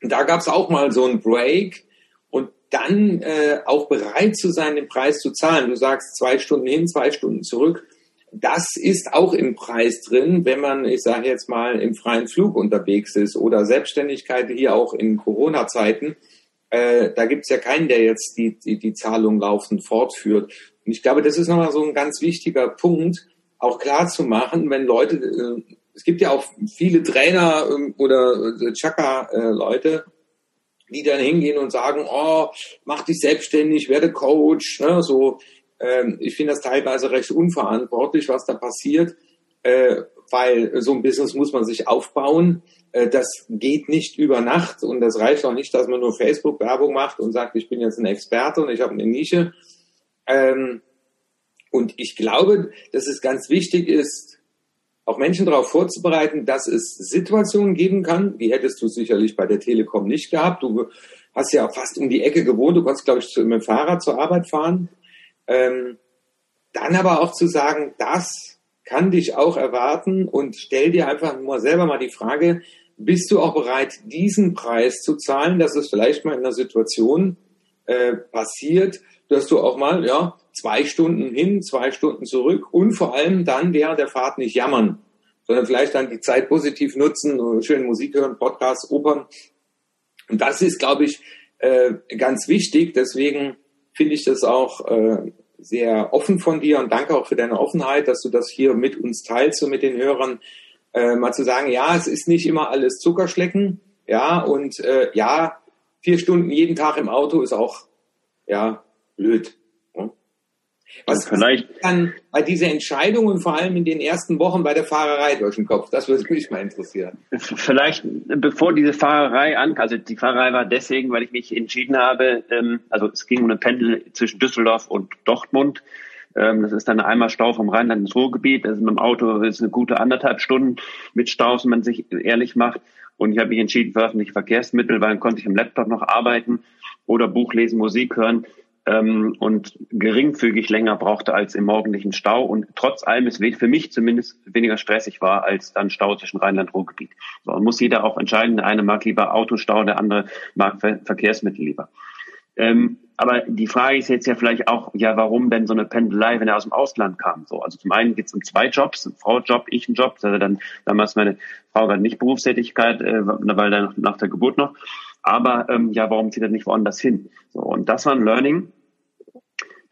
Da gab es auch mal so einen Break und dann äh, auch bereit zu sein, den Preis zu zahlen. Du sagst zwei Stunden hin, zwei Stunden zurück. Das ist auch im Preis drin, wenn man, ich sage jetzt mal, im freien Flug unterwegs ist oder Selbstständigkeit hier auch in Corona-Zeiten äh, da gibt es ja keinen, der jetzt die, die, die Zahlung laufend fortführt. Und ich glaube, das ist nochmal so ein ganz wichtiger Punkt, auch klar zu machen, wenn Leute, äh, es gibt ja auch viele Trainer äh, oder äh, Chaka-Leute, die dann hingehen und sagen, oh, mach dich selbstständig, werde Coach, ne, so, ähm, ich finde das teilweise recht unverantwortlich, was da passiert, äh, weil so ein Business muss man sich aufbauen. Äh, das geht nicht über Nacht und das reicht auch nicht, dass man nur Facebook-Werbung macht und sagt, ich bin jetzt ein Experte und ich habe eine Nische. Ähm, und ich glaube, dass es ganz wichtig ist, auch Menschen darauf vorzubereiten, dass es Situationen geben kann, die hättest du sicherlich bei der Telekom nicht gehabt. Du hast ja fast um die Ecke gewohnt, du konntest, glaube ich, mit dem Fahrrad zur Arbeit fahren. Ähm, dann aber auch zu sagen, das kann dich auch erwarten und stell dir einfach mal selber mal die Frage, bist du auch bereit, diesen Preis zu zahlen, dass es vielleicht mal in einer Situation äh, passiert, dass du auch mal ja zwei Stunden hin, zwei Stunden zurück und vor allem dann während der Fahrt nicht jammern, sondern vielleicht dann die Zeit positiv nutzen, schön Musik hören, Podcasts, Opern. Und das ist, glaube ich, äh, ganz wichtig. Deswegen finde ich das auch äh, sehr offen von dir und danke auch für deine Offenheit, dass du das hier mit uns teilst und mit den Hörern äh, mal zu sagen, ja, es ist nicht immer alles Zuckerschlecken, ja, und äh, ja, vier Stunden jeden Tag im Auto ist auch, ja, blöd. Was vielleicht dann bei dieser Entscheidung und vor allem in den ersten Wochen bei der Fahrerei durch den Kopf? Das würde mich mal interessieren. Vielleicht bevor diese Fahrerei an, also die Fahrerei war deswegen, weil ich mich entschieden habe, ähm, also es ging um eine Pendel zwischen Düsseldorf und Dortmund ähm, das ist dann einmal Stau vom Rheinland ins Ruhrgebiet. Das ist mit dem Auto ist eine gute anderthalb Stunden mit Staus, wenn man sich ehrlich macht. Und ich habe mich entschieden für öffentliche Verkehrsmittel, weil dann konnte ich im Laptop noch arbeiten oder Buch lesen, Musik hören ähm, und geringfügig länger brauchte als im morgendlichen Stau und trotz allem es für mich zumindest weniger stressig war als dann Stau zwischen Rheinland und Ruhrgebiet. So, muss jeder auch entscheiden. Der eine mag lieber Autostau, der andere mag Verkehrsmittel lieber. Ähm, aber die Frage ist jetzt ja vielleicht auch, ja, warum denn so eine Pendelei, wenn er aus dem Ausland kam? So, also zum einen geht es um zwei Jobs, ein Frau-Job, ich ein Job, also dann damals meine Frau gerade nicht Berufstätigkeit, äh, weil dann nach der Geburt noch. Aber ähm, ja, warum zieht er nicht woanders hin? So, und das war ein Learning,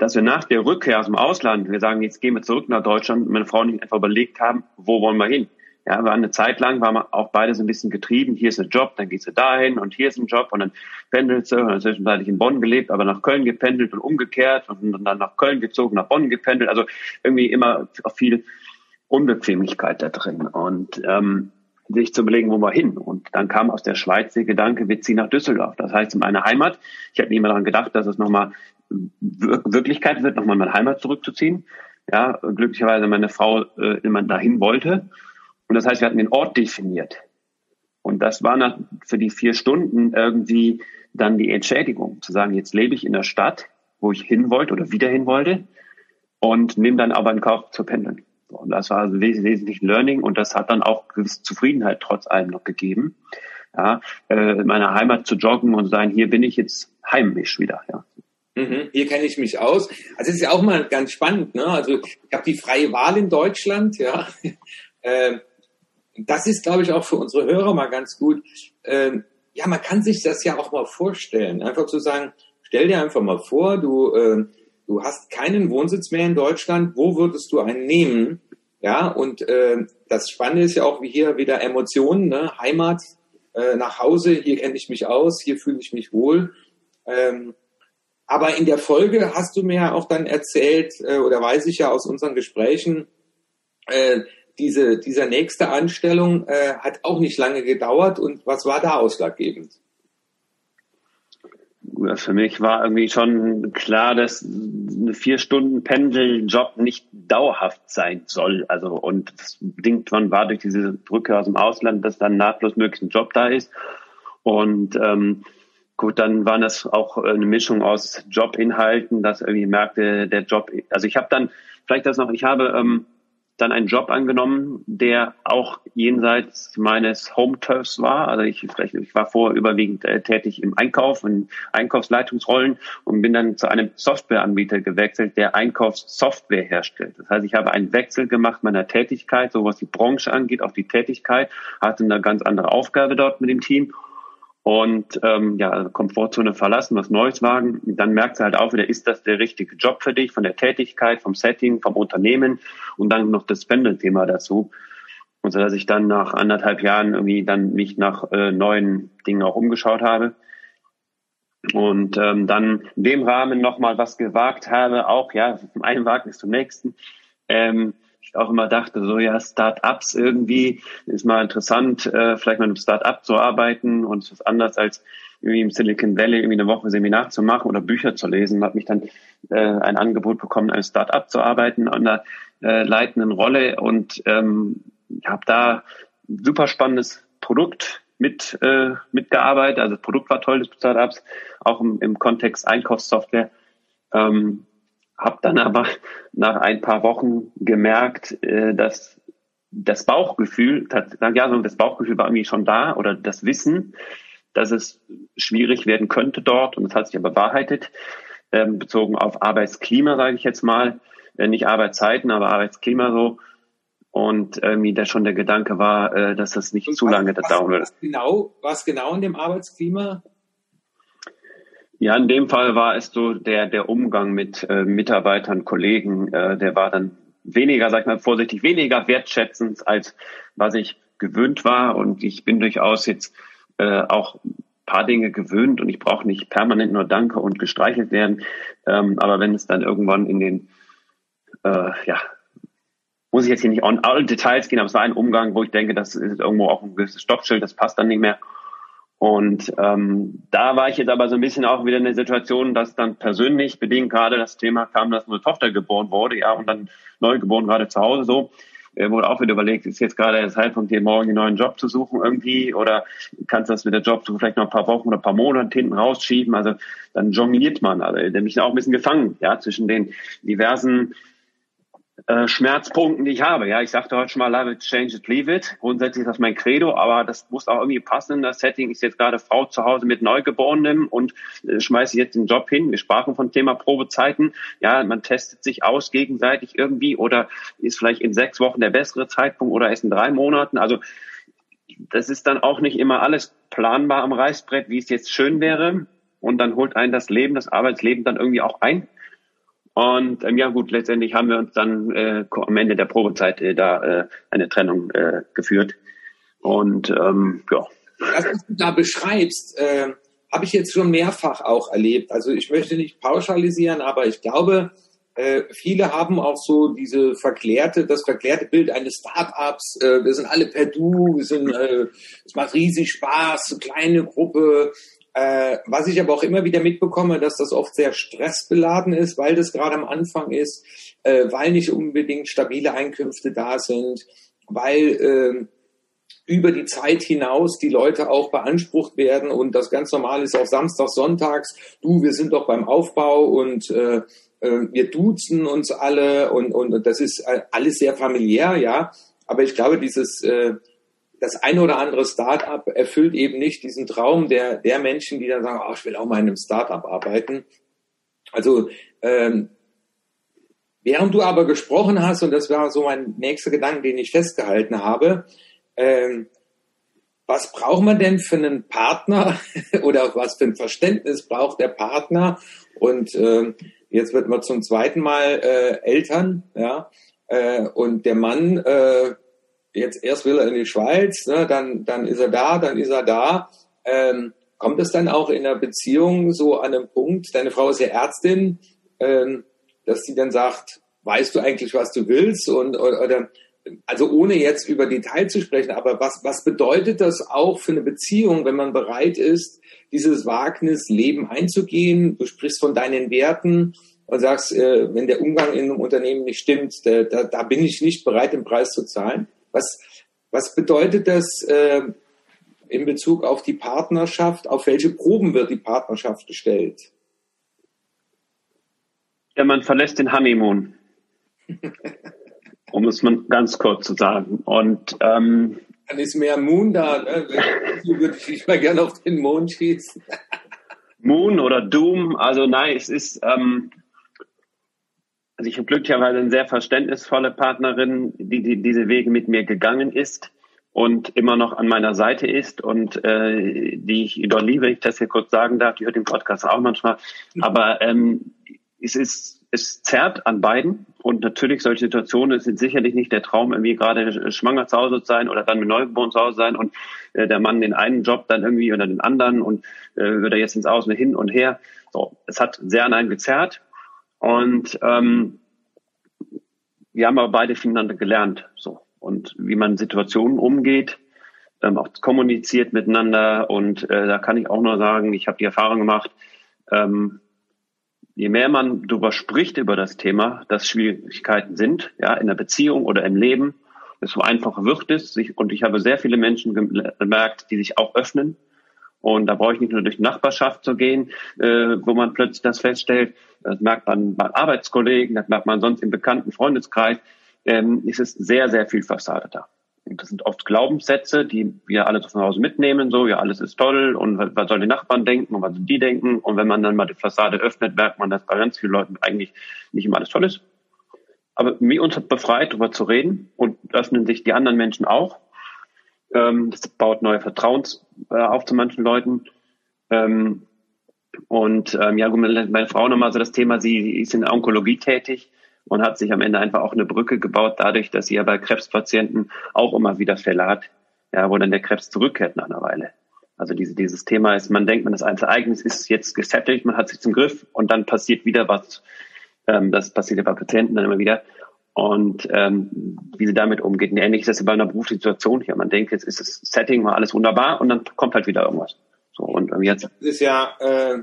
dass wir nach der Rückkehr aus dem Ausland, wir sagen, jetzt gehen wir zurück nach Deutschland, meine Frau nicht einfach überlegt haben, wo wollen wir hin? Ja, Ja, war eine Zeit lang, waren wir auch beide so ein bisschen getrieben. Hier ist ein Job, dann gehst du dahin und hier ist ein Job und dann pendelst du und dann zwischenzeitlich in Bonn gelebt, aber nach Köln gependelt und umgekehrt und dann nach Köln gezogen, nach Bonn gependelt. Also irgendwie immer viel Unbequemlichkeit da drin und ähm, sich zu überlegen, wo wir hin. Und dann kam aus der Schweiz der Gedanke, wir ziehen nach Düsseldorf. Das heißt, in meine Heimat. Ich habe nie mehr daran gedacht, dass es nochmal Wirklichkeit wird, nochmal in meine Heimat zurückzuziehen. Ja, glücklicherweise meine Frau äh, immer dahin wollte. Und das heißt, wir hatten den Ort definiert. Und das war nach, für die vier Stunden irgendwie dann die Entschädigung, zu sagen, jetzt lebe ich in der Stadt, wo ich hin wollte oder wieder hin wollte und nehme dann aber in Kauf zu pendeln. Und das war also wes wesentlich Learning und das hat dann auch gewisse Zufriedenheit trotz allem noch gegeben. Ja, äh, in meiner Heimat zu joggen und sagen, hier bin ich jetzt heimisch wieder. Ja. Mhm, hier kenne ich mich aus. Also es ist ja auch mal ganz spannend. Ne? Also ich habe die freie Wahl in Deutschland. Ja, äh, das ist, glaube ich, auch für unsere Hörer mal ganz gut. Äh, ja, man kann sich das ja auch mal vorstellen. Einfach zu sagen, stell dir einfach mal vor, du äh, du hast keinen Wohnsitz mehr in Deutschland. Wo würdest du einen nehmen? Ja, und äh, das Spannende ist ja auch wie hier wieder Emotionen, ne? Heimat, äh, nach Hause, hier kenne ich mich aus, hier fühle ich mich wohl. Ähm, aber in der Folge hast du mir ja auch dann erzählt, äh, oder weiß ich ja aus unseren Gesprächen, äh, diese, dieser nächste Anstellung äh, hat auch nicht lange gedauert. Und was war da ausschlaggebend? Für mich war irgendwie schon klar, dass eine vier Stunden Pendeljob nicht dauerhaft sein soll. Also und das bedingt man war durch diese Brücke aus dem Ausland, dass dann nahtlos möglich ein Job da ist. Und ähm, Gut, dann waren das auch eine Mischung aus Jobinhalten, dass irgendwie merkte, der Job, also ich habe dann, vielleicht das noch, ich habe ähm, dann einen Job angenommen, der auch jenseits meines Home-Turfs war. Also ich, ich war vorher überwiegend äh, tätig im Einkauf, in Einkaufsleitungsrollen und bin dann zu einem Softwareanbieter gewechselt, der Einkaufssoftware herstellt. Das heißt, ich habe einen Wechsel gemacht meiner Tätigkeit, so was die Branche angeht, auch die Tätigkeit, hatte eine ganz andere Aufgabe dort mit dem Team und ähm, ja, Komfortzone verlassen, was Neues wagen, dann merkst du halt auch wieder, ist das der richtige Job für dich, von der Tätigkeit, vom Setting, vom Unternehmen und dann noch das Pendelthema dazu. Und so dass ich dann nach anderthalb Jahren irgendwie dann mich nach äh, neuen Dingen auch umgeschaut habe. Und ähm, dann in dem Rahmen nochmal was gewagt habe, auch ja, vom einen Wagnis zum nächsten. Ähm, ich auch immer dachte, so ja, Start-ups irgendwie ist mal interessant, äh, vielleicht mal im Start-up zu arbeiten und es ist anders als irgendwie im Silicon Valley irgendwie eine Woche Seminar zu machen oder Bücher zu lesen. Hat mich dann äh, ein Angebot bekommen, ein Start-up zu arbeiten an einer äh, leitenden Rolle und ähm, habe da super spannendes Produkt mit äh, mitgearbeitet. Also das Produkt war toll des Startups, auch im, im Kontext Einkaufssoftware. Ähm, habe dann aber nach ein paar Wochen gemerkt, äh, dass das Bauchgefühl, ja, das Bauchgefühl war irgendwie schon da oder das Wissen, dass es schwierig werden könnte dort und es hat sich aber bewahrheitet, ähm, bezogen auf Arbeitsklima, sage ich jetzt mal, äh, nicht Arbeitszeiten, aber Arbeitsklima so. Und irgendwie da schon der Gedanke war, äh, dass das nicht und zu was, lange dauern würde. Was genau, was genau in dem Arbeitsklima? Ja, in dem Fall war es so der, der Umgang mit äh, Mitarbeitern, Kollegen, äh, der war dann weniger, sag ich mal vorsichtig, weniger wertschätzend, als was ich gewöhnt war. Und ich bin durchaus jetzt äh, auch paar Dinge gewöhnt und ich brauche nicht permanent nur Danke und gestreichelt werden. Ähm, aber wenn es dann irgendwann in den, äh, ja, muss ich jetzt hier nicht on all Details gehen, aber es war ein Umgang, wo ich denke, das ist irgendwo auch ein gewisses Stoppschild, das passt dann nicht mehr. Und ähm, da war ich jetzt aber so ein bisschen auch wieder in der Situation, dass dann persönlich bedingt gerade das Thema kam, dass eine Tochter geboren wurde, ja, und dann neu geboren gerade zu Hause so. Er wurde auch wieder überlegt, ist jetzt gerade der Zeitpunkt, dir morgen einen neuen Job zu suchen irgendwie oder kannst du das mit der Jobsuche vielleicht noch ein paar Wochen oder ein paar Monate hinten rausschieben? Also dann jongliert man, also mich auch ein bisschen gefangen, ja, zwischen den diversen äh, Schmerzpunkten, die ich habe. Ja, ich sagte heute schon mal, love it, change it, leave it. Grundsätzlich ist das mein Credo, aber das muss auch irgendwie passen. Das Setting ist jetzt gerade Frau zu Hause mit Neugeborenem und äh, schmeiße jetzt den Job hin. Wir sprachen von Thema Probezeiten. Ja, man testet sich aus gegenseitig irgendwie oder ist vielleicht in sechs Wochen der bessere Zeitpunkt oder ist in drei Monaten. Also das ist dann auch nicht immer alles planbar am Reißbrett, wie es jetzt schön wäre. Und dann holt einen das Leben, das Arbeitsleben dann irgendwie auch ein. Und ähm, ja gut, letztendlich haben wir uns dann äh, am Ende der Probezeit äh, da äh, eine Trennung äh, geführt. Und ähm, ja. Das, was du da beschreibst, äh, habe ich jetzt schon mehrfach auch erlebt. Also ich möchte nicht pauschalisieren, aber ich glaube, äh, viele haben auch so diese verklärte, das verklärte Bild eines Startups. Äh, wir sind alle per Du, wir sind, äh, es macht riesig Spaß, kleine Gruppe. Äh, was ich aber auch immer wieder mitbekomme, dass das oft sehr stressbeladen ist, weil das gerade am Anfang ist, äh, weil nicht unbedingt stabile Einkünfte da sind, weil äh, über die Zeit hinaus die Leute auch beansprucht werden und das ganz normal ist auch samstags, sonntags. Du, wir sind doch beim Aufbau und äh, äh, wir duzen uns alle und, und das ist äh, alles sehr familiär, ja. Aber ich glaube, dieses äh, das eine oder andere Startup erfüllt eben nicht diesen Traum der, der Menschen, die dann sagen, oh, ich will auch mal in einem Startup arbeiten. Also ähm, während du aber gesprochen hast, und das war so mein nächster Gedanke, den ich festgehalten habe, ähm, was braucht man denn für einen Partner oder was für ein Verständnis braucht der Partner? Und äh, jetzt wird man zum zweiten Mal äh, Eltern, ja, äh, und der Mann äh, jetzt erst will er in die Schweiz, ne, dann, dann ist er da, dann ist er da. Ähm, kommt es dann auch in der Beziehung so an einem Punkt, deine Frau ist ja Ärztin, ähm, dass sie dann sagt, weißt du eigentlich, was du willst? Und, oder, also ohne jetzt über Details zu sprechen, aber was, was bedeutet das auch für eine Beziehung, wenn man bereit ist, dieses Wagnis Leben einzugehen? Du sprichst von deinen Werten und sagst, äh, wenn der Umgang in einem Unternehmen nicht stimmt, da, da, da bin ich nicht bereit, den Preis zu zahlen. Was, was bedeutet das äh, in Bezug auf die Partnerschaft? Auf welche Proben wird die Partnerschaft gestellt? Ja, man verlässt den Honeymoon. um es mal ganz kurz zu sagen. Und ähm, dann ist mehr Moon da. Ne? Würde ich mal gerne auf den Mond schießen. Moon oder Doom, also nein, es ist ähm, also ich habe glücklicherweise eine sehr verständnisvolle Partnerin, die, die diese Wege mit mir gegangen ist und immer noch an meiner Seite ist und äh, die ich dort liebe, ich das hier kurz sagen darf, die hört den Podcast auch manchmal. Aber ähm, es ist, es zerrt an beiden und natürlich solche Situationen sind sicherlich nicht der Traum, irgendwie gerade schwanger zu Hause zu sein oder dann mit Neugeboren zu Hause sein und äh, der Mann den einen Job dann irgendwie oder den anderen und äh, wird er jetzt ins Außen hin und her. So, es hat sehr an einem gezerrt und ähm, wir haben aber beide voneinander gelernt. So. Und wie man Situationen umgeht, ähm, auch kommuniziert miteinander. Und äh, da kann ich auch nur sagen, ich habe die Erfahrung gemacht, ähm, je mehr man darüber spricht über das Thema, dass Schwierigkeiten sind, ja, in der Beziehung oder im Leben, desto einfacher wird es. Sich, und ich habe sehr viele Menschen gemerkt, die sich auch öffnen, und da brauche ich nicht nur durch Nachbarschaft zu gehen, äh, wo man plötzlich das feststellt. Das merkt man bei Arbeitskollegen, das merkt man sonst im bekannten Freundeskreis. Ähm, ist es sehr, sehr viel Fassade da. Und das sind oft Glaubenssätze, die wir alle so von Hause mitnehmen, so, ja, alles ist toll und was sollen die Nachbarn denken und was sollen die denken? Und wenn man dann mal die Fassade öffnet, merkt man, dass bei ganz vielen Leuten eigentlich nicht immer alles toll ist. Aber mir uns hat befreit, darüber zu reden und öffnen sich die anderen Menschen auch. Ähm, das baut neue Vertrauens äh, auf zu manchen Leuten. Ähm, und ähm, ja, meine Frau nochmal so das Thema, sie ist in Onkologie tätig und hat sich am Ende einfach auch eine Brücke gebaut, dadurch, dass sie ja bei Krebspatienten auch immer wieder Fälle hat, ja, wo dann der Krebs zurückkehrt nach einer Weile. Also diese, dieses Thema ist, man denkt, man das Ereignis ist jetzt gesettelt, man hat sich zum Griff und dann passiert wieder was. Ähm, das passiert ja bei Patienten dann immer wieder und ähm, wie sie damit umgeht. Und ähnlich ist das bei einer Berufssituation hier. Man denkt, jetzt ist das Setting mal alles wunderbar und dann kommt halt wieder irgendwas. So, und jetzt. Das ist ja, äh,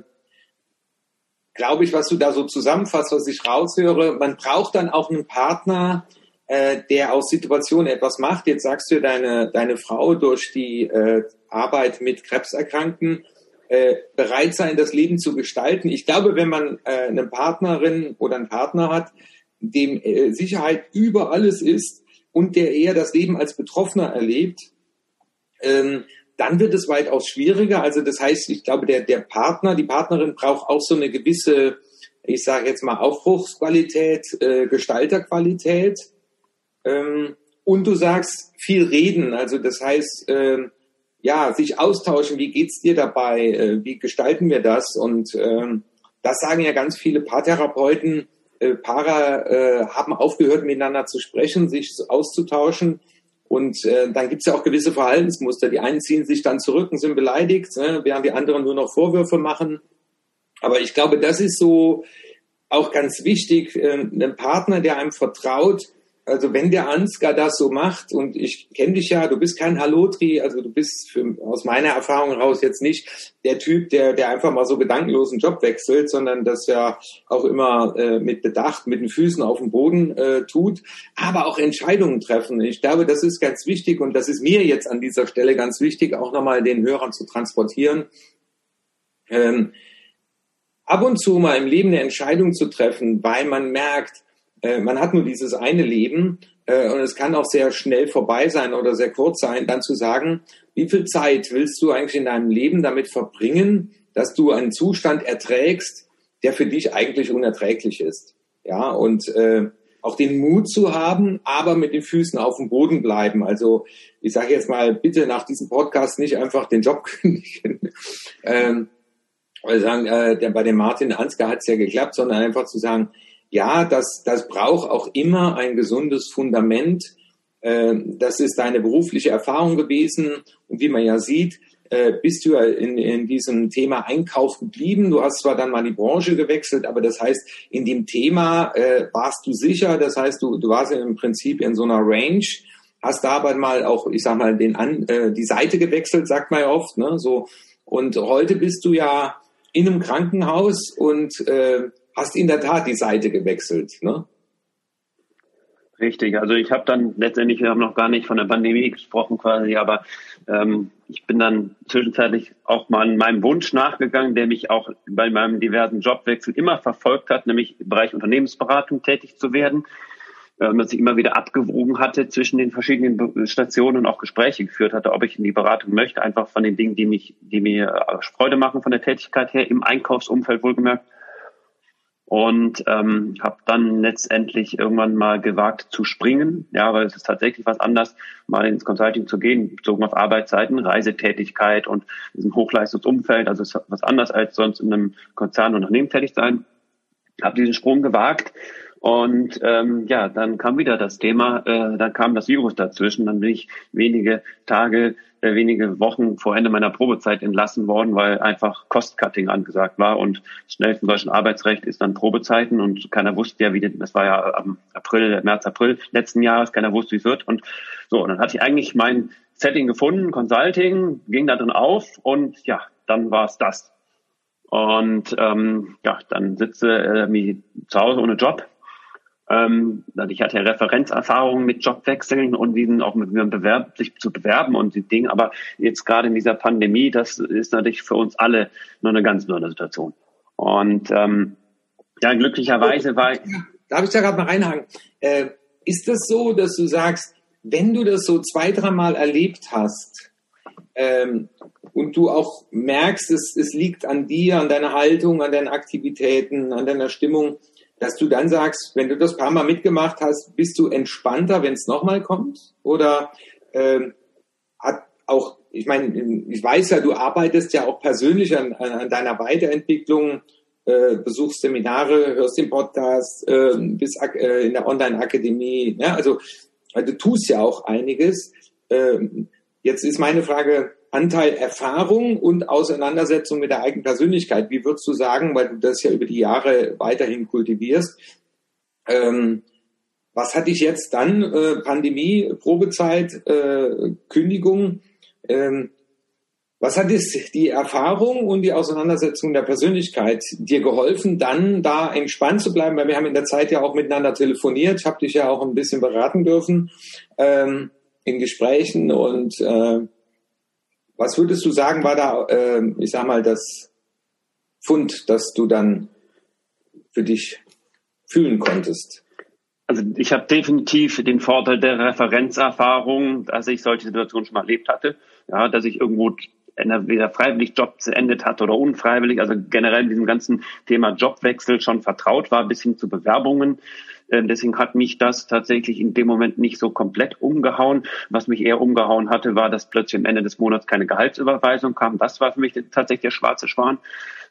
glaube ich, was du da so zusammenfasst, was ich raushöre. Man braucht dann auch einen Partner, äh, der aus Situationen etwas macht. Jetzt sagst du, deine, deine Frau durch die äh, Arbeit mit Krebserkrankten äh, bereit sein, das Leben zu gestalten. Ich glaube, wenn man äh, eine Partnerin oder einen Partner hat, dem äh, Sicherheit über alles ist und der eher das Leben als Betroffener erlebt, ähm, dann wird es weitaus schwieriger. Also das heißt, ich glaube, der, der Partner, die Partnerin braucht auch so eine gewisse, ich sage jetzt mal, Aufbruchsqualität, äh, Gestalterqualität. Ähm, und du sagst viel reden. Also das heißt, äh, ja, sich austauschen, wie geht's dir dabei, äh, wie gestalten wir das? Und ähm, das sagen ja ganz viele Paartherapeuten, äh, Paare äh, haben aufgehört, miteinander zu sprechen, sich auszutauschen. Und äh, dann gibt es ja auch gewisse Verhaltensmuster. Die einen ziehen sich dann zurück und sind beleidigt, ne, während die anderen nur noch Vorwürfe machen. Aber ich glaube, das ist so auch ganz wichtig, äh, ein Partner, der einem vertraut, also wenn der Ansgar das so macht und ich kenne dich ja, du bist kein Halotri, also du bist für, aus meiner Erfahrung heraus jetzt nicht der Typ, der, der einfach mal so gedankenlos einen Job wechselt, sondern das ja auch immer äh, mit Bedacht, mit den Füßen auf dem Boden äh, tut, aber auch Entscheidungen treffen. Ich glaube, das ist ganz wichtig und das ist mir jetzt an dieser Stelle ganz wichtig, auch nochmal den Hörern zu transportieren. Ähm, ab und zu mal im Leben eine Entscheidung zu treffen, weil man merkt, äh, man hat nur dieses eine Leben äh, und es kann auch sehr schnell vorbei sein oder sehr kurz sein, dann zu sagen, wie viel Zeit willst du eigentlich in deinem Leben damit verbringen, dass du einen Zustand erträgst, der für dich eigentlich unerträglich ist. Ja, und äh, auch den Mut zu haben, aber mit den Füßen auf dem Boden bleiben. Also ich sage jetzt mal, bitte nach diesem Podcast nicht einfach den Job kündigen. ähm, oder sagen, äh, der, bei dem Martin Ansgar hat es ja geklappt, sondern einfach zu sagen, ja, das, das braucht auch immer ein gesundes Fundament. Ähm, das ist deine berufliche Erfahrung gewesen. Und wie man ja sieht, äh, bist du ja in, in diesem Thema Einkauf geblieben. Du hast zwar dann mal die Branche gewechselt, aber das heißt, in dem Thema äh, warst du sicher. Das heißt, du, du warst im Prinzip in so einer Range, hast dabei mal auch, ich sag mal, den an, äh, die Seite gewechselt, sagt man ja oft. Ne? So und heute bist du ja in einem Krankenhaus und äh, hast in der Tat die Seite gewechselt, ne? Richtig, also ich habe dann letztendlich, wir haben noch gar nicht von der Pandemie gesprochen quasi, aber ähm, ich bin dann zwischenzeitlich auch mal meinem Wunsch nachgegangen, der mich auch bei meinem diversen Jobwechsel immer verfolgt hat, nämlich im Bereich Unternehmensberatung tätig zu werden, ähm, dass ich immer wieder abgewogen hatte zwischen den verschiedenen Stationen und auch Gespräche geführt hatte, ob ich in die Beratung möchte, einfach von den Dingen, die mich, die mir Freude machen von der Tätigkeit her, im Einkaufsumfeld wohlgemerkt und ähm, habe dann letztendlich irgendwann mal gewagt zu springen, ja, weil es ist tatsächlich was anders, mal ins Consulting zu gehen, bezogen auf Arbeitszeiten, Reisetätigkeit und diesem Hochleistungsumfeld, also es ist was anders als sonst in einem Konzernunternehmen tätig sein. Habe diesen Sprung gewagt und ähm, ja, dann kam wieder das Thema, äh, dann kam das Virus dazwischen. Dann bin ich wenige Tage, äh, wenige Wochen vor Ende meiner Probezeit entlassen worden, weil einfach Cost-Cutting angesagt war. Und schnell im deutschen Arbeitsrecht ist dann Probezeiten und keiner wusste ja, wie das war ja am April, März, April letzten Jahres, keiner wusste, wie es wird. Und so, und dann hatte ich eigentlich mein Setting gefunden, Consulting, ging da drin auf und ja, dann war es das. Und ähm, ja, dann sitze äh, zu Hause ohne Job, ähm, also ich hatte ja Referenzerfahrungen mit Jobwechseln und diesen auch mit einem Bewerb, sich zu bewerben und die Dinge. Aber jetzt gerade in dieser Pandemie, das ist natürlich für uns alle nur eine ganz neue Situation. Und ähm, ja, glücklicherweise war ich. Darf ich da gerade mal reinhaken? Äh, ist das so, dass du sagst, wenn du das so zwei, dreimal erlebt hast ähm, und du auch merkst, es, es liegt an dir, an deiner Haltung, an deinen Aktivitäten, an deiner Stimmung, dass du dann sagst, wenn du das paar Mal mitgemacht hast, bist du entspannter, wenn es nochmal kommt? Oder ähm, hat auch, ich meine, ich weiß ja, du arbeitest ja auch persönlich an, an deiner Weiterentwicklung, äh, besuchst Seminare, hörst den Podcast, äh, bist äh, in der Online-Akademie. Ja, also, also du tust ja auch einiges. Ähm, jetzt ist meine Frage, Anteil Erfahrung und Auseinandersetzung mit der eigenen Persönlichkeit. Wie würdest du sagen, weil du das ja über die Jahre weiterhin kultivierst, ähm, was hat dich jetzt dann, äh, Pandemie, Probezeit, äh, Kündigung, ähm, was hat es die Erfahrung und die Auseinandersetzung der Persönlichkeit dir geholfen, dann da entspannt zu bleiben? Weil wir haben in der Zeit ja auch miteinander telefoniert. Ich habe dich ja auch ein bisschen beraten dürfen ähm, in Gesprächen und äh, was würdest du sagen, war da, äh, ich sag mal, das Fund, das du dann für dich fühlen konntest? Also ich habe definitiv den Vorteil der Referenzerfahrung, dass ich solche Situationen schon mal erlebt hatte. Ja, dass ich irgendwo entweder freiwillig Job beendet hat oder unfreiwillig, also generell in diesem ganzen Thema Jobwechsel schon vertraut war, bis hin zu Bewerbungen. Äh, deswegen hat mich das tatsächlich in dem Moment nicht so komplett umgehauen. Was mich eher umgehauen hatte, war, dass plötzlich am Ende des Monats keine Gehaltsüberweisung kam. Das war für mich tatsächlich der schwarze Schwan.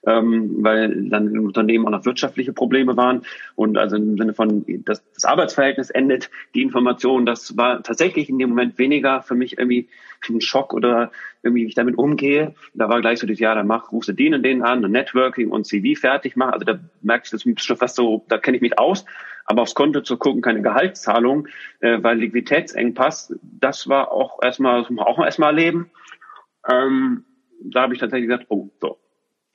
Ähm, weil dann im Unternehmen auch noch wirtschaftliche Probleme waren. Und also im Sinne von, das, das Arbeitsverhältnis endet, die Information, das war tatsächlich in dem Moment weniger für mich irgendwie ein Schock oder irgendwie, wie ich damit umgehe. Da war gleich so das, ja, dann mach, rufst du den und den an und Networking und CV fertig machen. Also da merkst du, das ist schon fast so, da kenne ich mich aus. Aber aufs Konto zu gucken, keine Gehaltszahlung, äh, weil Liquiditätsengpass, das war auch erstmal, das muss man auch erstmal erleben. Ähm, da habe ich tatsächlich gesagt, oh, so.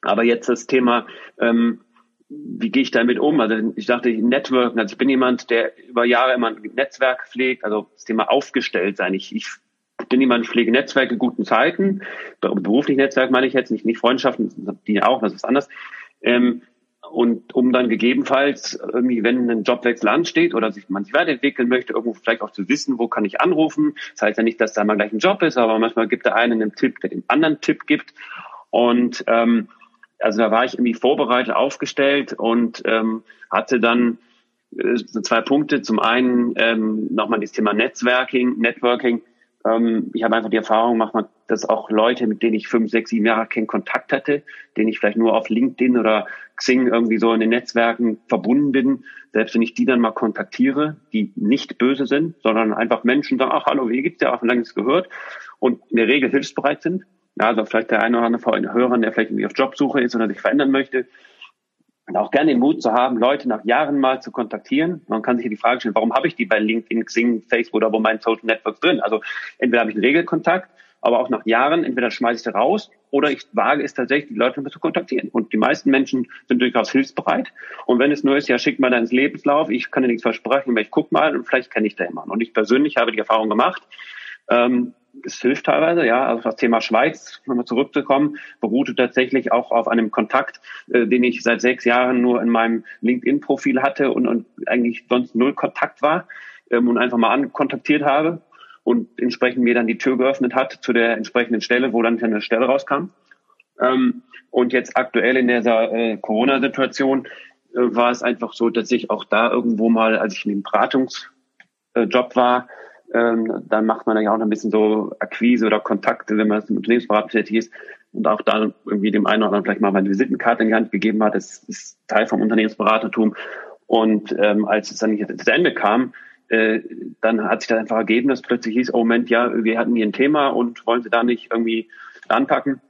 Aber jetzt das Thema, ähm, wie gehe ich damit um? Also ich dachte, Networken, also ich bin jemand, der über Jahre immer ein Netzwerk pflegt, also das Thema aufgestellt sein. Ich, ich bin jemand, ich pflege Netzwerke guten Zeiten, beruflich Netzwerk meine ich jetzt, nicht, nicht Freundschaften, die auch, das ist anders. Ähm, und um dann gegebenenfalls irgendwie, wenn ein Jobwechsel ansteht oder sich man sich weiterentwickeln möchte, irgendwo vielleicht auch zu wissen, wo kann ich anrufen. Das heißt ja nicht, dass da mal gleich ein Job ist, aber manchmal gibt der eine einen Tipp, der dem anderen Tipp gibt. Und ähm, also da war ich irgendwie vorbereitet, aufgestellt und ähm, hatte dann äh, so zwei Punkte. Zum einen ähm, nochmal das Thema Netzwerking, Networking. Ähm, ich habe einfach die Erfahrung gemacht, dass auch Leute, mit denen ich fünf, sechs, sieben Jahre keinen Kontakt hatte, denen ich vielleicht nur auf LinkedIn oder Xing irgendwie so in den Netzwerken verbunden bin, selbst wenn ich die dann mal kontaktiere, die nicht böse sind, sondern einfach Menschen sagen, ach hallo, wie geht's dir? Auch lange nichts gehört und in der Regel hilfsbereit sind. Ja, also vielleicht der eine oder andere von den der vielleicht irgendwie auf Jobsuche ist oder sich verändern möchte, und auch gerne den Mut zu haben, Leute nach Jahren mal zu kontaktieren. Man kann sich die Frage stellen, warum habe ich die bei LinkedIn, Xing, Facebook oder wo mein Social Networks drin? Also entweder habe ich einen Regelkontakt, aber auch nach Jahren, entweder schmeiße ich sie raus oder ich wage es tatsächlich, die Leute zu kontaktieren. Und die meisten Menschen sind durchaus hilfsbereit. Und wenn es nur ist, ja, schick mal deinen Lebenslauf, ich kann dir nichts versprechen, aber ich guck mal und vielleicht kenne ich da jemanden. Und ich persönlich habe die Erfahrung gemacht, ähm, es hilft teilweise, ja. Also das Thema Schweiz, nochmal zurückzukommen, beruhte tatsächlich auch auf einem Kontakt, äh, den ich seit sechs Jahren nur in meinem LinkedIn-Profil hatte und, und eigentlich sonst null Kontakt war ähm, und einfach mal ankontaktiert habe und entsprechend mir dann die Tür geöffnet hat zu der entsprechenden Stelle, wo dann eine Stelle rauskam. Ähm, und jetzt aktuell in dieser äh, Corona-Situation äh, war es einfach so, dass ich auch da irgendwo mal, als ich in dem Beratungsjob äh, war, ähm, dann macht man ja auch noch ein bisschen so Akquise oder Kontakte, wenn man als Unternehmensberater tätig ist und auch da irgendwie dem einen oder anderen vielleicht mal meine Visitenkarte in die Hand gegeben hat. Das ist Teil vom Unternehmensberatertum. Und ähm, als es dann nicht zu Ende kam, äh, dann hat sich das einfach ergeben, dass plötzlich hieß, oh Moment, ja, wir hatten hier ein Thema und wollen Sie da nicht irgendwie anpacken?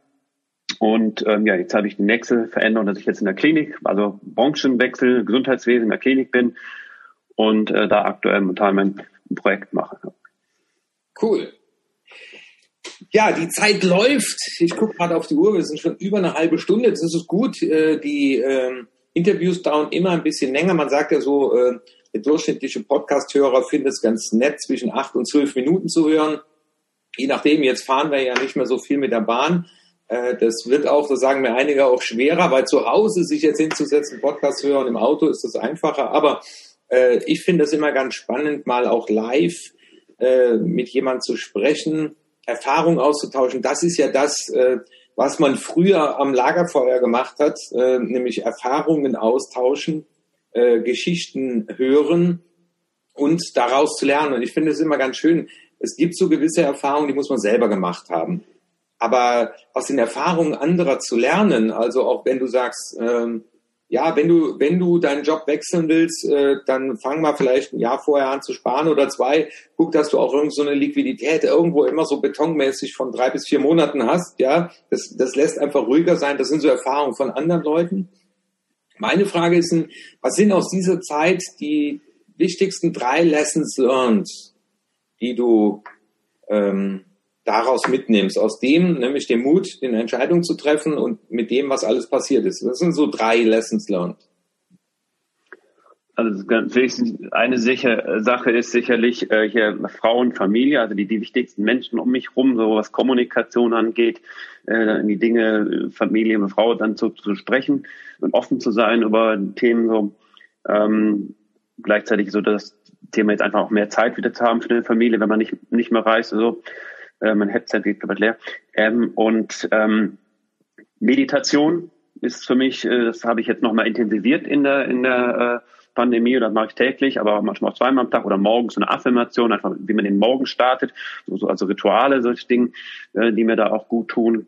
Und ähm, ja, jetzt habe ich die nächste Veränderung, dass ich jetzt in der Klinik, also Branchenwechsel, Gesundheitswesen in der Klinik bin und äh, da aktuell momentan mein Projekt mache. Cool. Ja, die Zeit läuft. Ich gucke gerade auf die Uhr. Wir sind schon über eine halbe Stunde. Das ist gut. Äh, die ähm, Interviews dauern immer ein bisschen länger. Man sagt ja so, äh, der durchschnittliche Podcast-Hörer findet es ganz nett, zwischen acht und zwölf Minuten zu hören. Je nachdem, jetzt fahren wir ja nicht mehr so viel mit der Bahn. Äh, das wird auch, so sagen mir einige, auch schwerer, weil zu Hause sich jetzt hinzusetzen, Podcast hören, im Auto ist das einfacher. Aber äh, ich finde es immer ganz spannend, mal auch live äh, mit jemand zu sprechen, Erfahrung auszutauschen. Das ist ja das, äh, was man früher am Lagerfeuer gemacht hat, äh, nämlich Erfahrungen austauschen, äh, Geschichten hören und daraus zu lernen. Und ich finde es immer ganz schön. Es gibt so gewisse Erfahrungen, die muss man selber gemacht haben. Aber aus den Erfahrungen anderer zu lernen, also auch wenn du sagst, ähm, ja, wenn du, wenn du deinen Job wechseln willst, äh, dann fang mal vielleicht ein Jahr vorher an zu sparen oder zwei. Guck, dass du auch irgend so eine Liquidität irgendwo immer so betonmäßig von drei bis vier Monaten hast. Ja, das, das lässt einfach ruhiger sein. Das sind so Erfahrungen von anderen Leuten. Meine Frage ist, was sind aus dieser Zeit die wichtigsten drei Lessons learned, die du ähm, daraus mitnimmst, aus dem, nämlich dem Mut, eine Entscheidung zu treffen und mit dem, was alles passiert ist. Das sind so drei Lessons learned. Also eine sicher, Sache ist sicherlich äh, hier Frau und Familie, also die, die wichtigsten Menschen um mich rum, so was Kommunikation angeht, äh, die Dinge Familie und Frau dann zu, zu sprechen und offen zu sein über Themen so. Ähm, gleichzeitig so das Thema jetzt einfach auch mehr Zeit wieder zu haben für die Familie, wenn man nicht nicht mehr reist. So äh, mein Headset geht gerade leer. Ähm, und ähm, Meditation ist für mich, äh, das habe ich jetzt nochmal intensiviert in der, in der äh, Pandemie oder das mache ich täglich, aber manchmal auch zweimal am Tag oder morgens so eine Affirmation, einfach wie man den Morgen startet, so, so also Rituale, solche Dinge, äh, die mir da auch gut tun.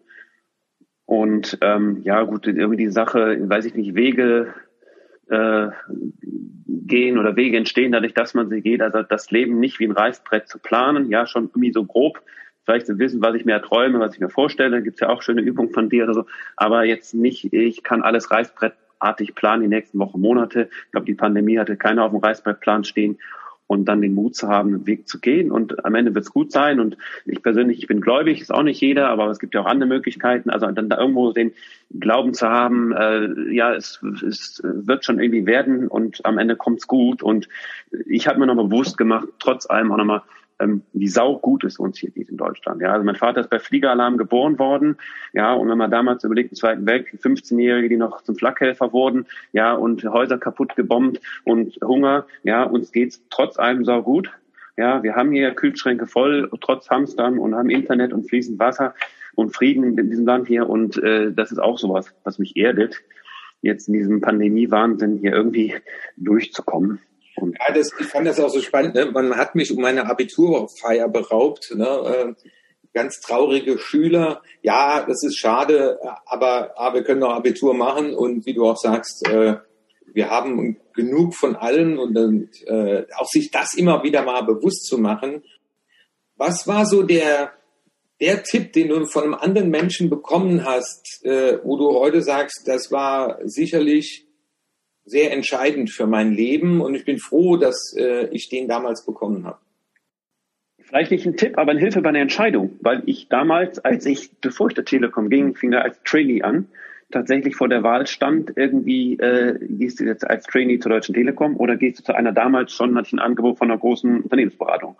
Und ähm, ja, gut, irgendwie die Sache, weiß ich nicht, Wege äh, gehen oder Wege entstehen dadurch, dass man sie geht. Also das Leben nicht wie ein Reißbrett zu planen, ja, schon irgendwie so grob vielleicht zu wissen, was ich mir träume, was ich mir vorstelle. Gibt's ja auch schöne Übungen von dir oder so. Aber jetzt nicht, ich kann alles Reißbrettartig planen die nächsten Wochen, Monate. Ich glaube, die Pandemie hatte keiner auf dem Reißbrettplan stehen und dann den Mut zu haben, einen Weg zu gehen. Und am Ende wird es gut sein. Und ich persönlich, ich bin gläubig, ist auch nicht jeder, aber es gibt ja auch andere Möglichkeiten. Also dann da irgendwo den Glauben zu haben, äh, ja, es, es wird schon irgendwie werden und am Ende kommt's gut. Und ich habe mir noch bewusst gemacht, trotz allem auch nochmal, ähm, wie sau gut es uns hier geht in Deutschland. Ja, also mein Vater ist bei Fliegeralarm geboren worden. Ja, und wenn man damals überlegt, im Zweiten Weltkrieg, 15-Jährige, die noch zum Flakhelfer wurden, ja, und Häuser kaputt gebombt und Hunger, ja, uns geht's trotz allem sau gut. Ja, wir haben hier Kühlschränke voll, trotz Hamstern und haben Internet und fließend Wasser und Frieden in diesem Land hier. Und äh, das ist auch sowas, was mich erdet, jetzt in diesem Pandemie-Wahnsinn hier irgendwie durchzukommen. Und ja, das, ich fand das auch so spannend. Ne? Man hat mich um meine Abiturfeier beraubt. Ne? Äh, ganz traurige Schüler. Ja, das ist schade, aber, aber wir können noch Abitur machen. Und wie du auch sagst, äh, wir haben genug von allen und, und äh, auch sich das immer wieder mal bewusst zu machen. Was war so der, der Tipp, den du von einem anderen Menschen bekommen hast, äh, wo du heute sagst, das war sicherlich sehr entscheidend für mein Leben und ich bin froh, dass äh, ich den damals bekommen habe. Vielleicht nicht ein Tipp, aber eine Hilfe bei der Entscheidung, weil ich damals, als ich, bevor ich der Telekom ging, fing da als Trainee an, tatsächlich vor der Wahl stand, irgendwie, äh, gehst du jetzt als Trainee zur Deutschen Telekom oder gehst du zu einer damals schon, hatte ich ein Angebot von einer großen Unternehmensberatung.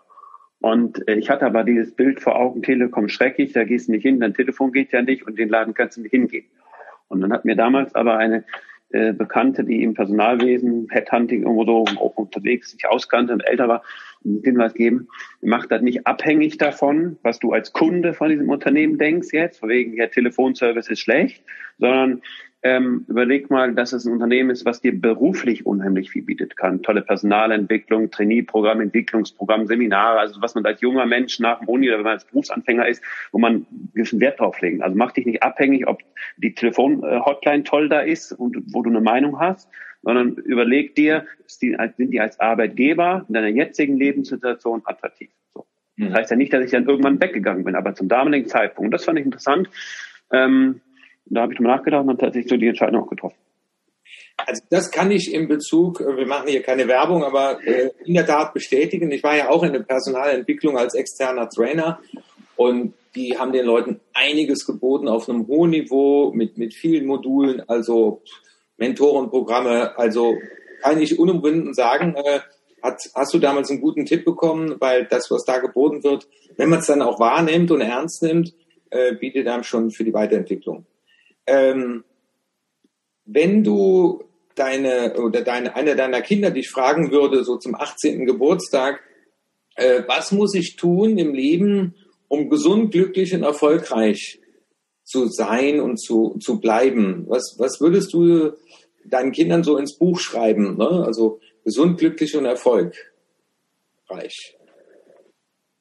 Und äh, ich hatte aber dieses Bild vor Augen, Telekom schrecklich, da gehst du nicht hin, dein Telefon geht ja nicht und den Laden kannst du nicht hingehen. Und dann hat mir damals aber eine äh, Bekannte, die im Personalwesen, Headhunting irgendwo so auch unterwegs sich auskannte und älter war, einen Hinweis geben, macht das nicht abhängig davon, was du als Kunde von diesem Unternehmen denkst jetzt, wegen, ja, Telefonservice ist schlecht, sondern ähm, überleg mal, dass es ein Unternehmen ist, was dir beruflich unheimlich viel bietet kann. Tolle Personalentwicklung, Trainee-Programm, Entwicklungsprogramm, Seminare, also was man als junger Mensch nach dem Uni oder wenn man als Berufsanfänger ist, wo man gewissen Wert drauf legen. Also mach dich nicht abhängig, ob die Telefon-Hotline toll da ist und wo du eine Meinung hast, sondern überleg dir, sind die als Arbeitgeber in deiner jetzigen Lebenssituation attraktiv. So. Das heißt ja nicht, dass ich dann irgendwann weggegangen bin, aber zum damaligen Zeitpunkt. Das fand ich interessant. Ähm, da habe ich drüber nachgedacht und tatsächlich so die Entscheidung auch getroffen. Also das kann ich in Bezug, äh, wir machen hier keine Werbung, aber äh, in der Tat bestätigen. Ich war ja auch in der Personalentwicklung als externer Trainer und die haben den Leuten einiges geboten auf einem hohen Niveau mit, mit vielen Modulen, also Mentorenprogramme. Also kann ich unumwunden sagen, äh, hat, hast du damals einen guten Tipp bekommen, weil das, was da geboten wird, wenn man es dann auch wahrnimmt und ernst nimmt, bietet einem schon für die Weiterentwicklung ähm, wenn du deine oder deine, eine deiner Kinder dich fragen würde, so zum 18. Geburtstag, äh, was muss ich tun im Leben, um gesund, glücklich und erfolgreich zu sein und zu, zu bleiben? Was, was würdest du deinen Kindern so ins Buch schreiben? Ne? Also gesund, glücklich und erfolgreich.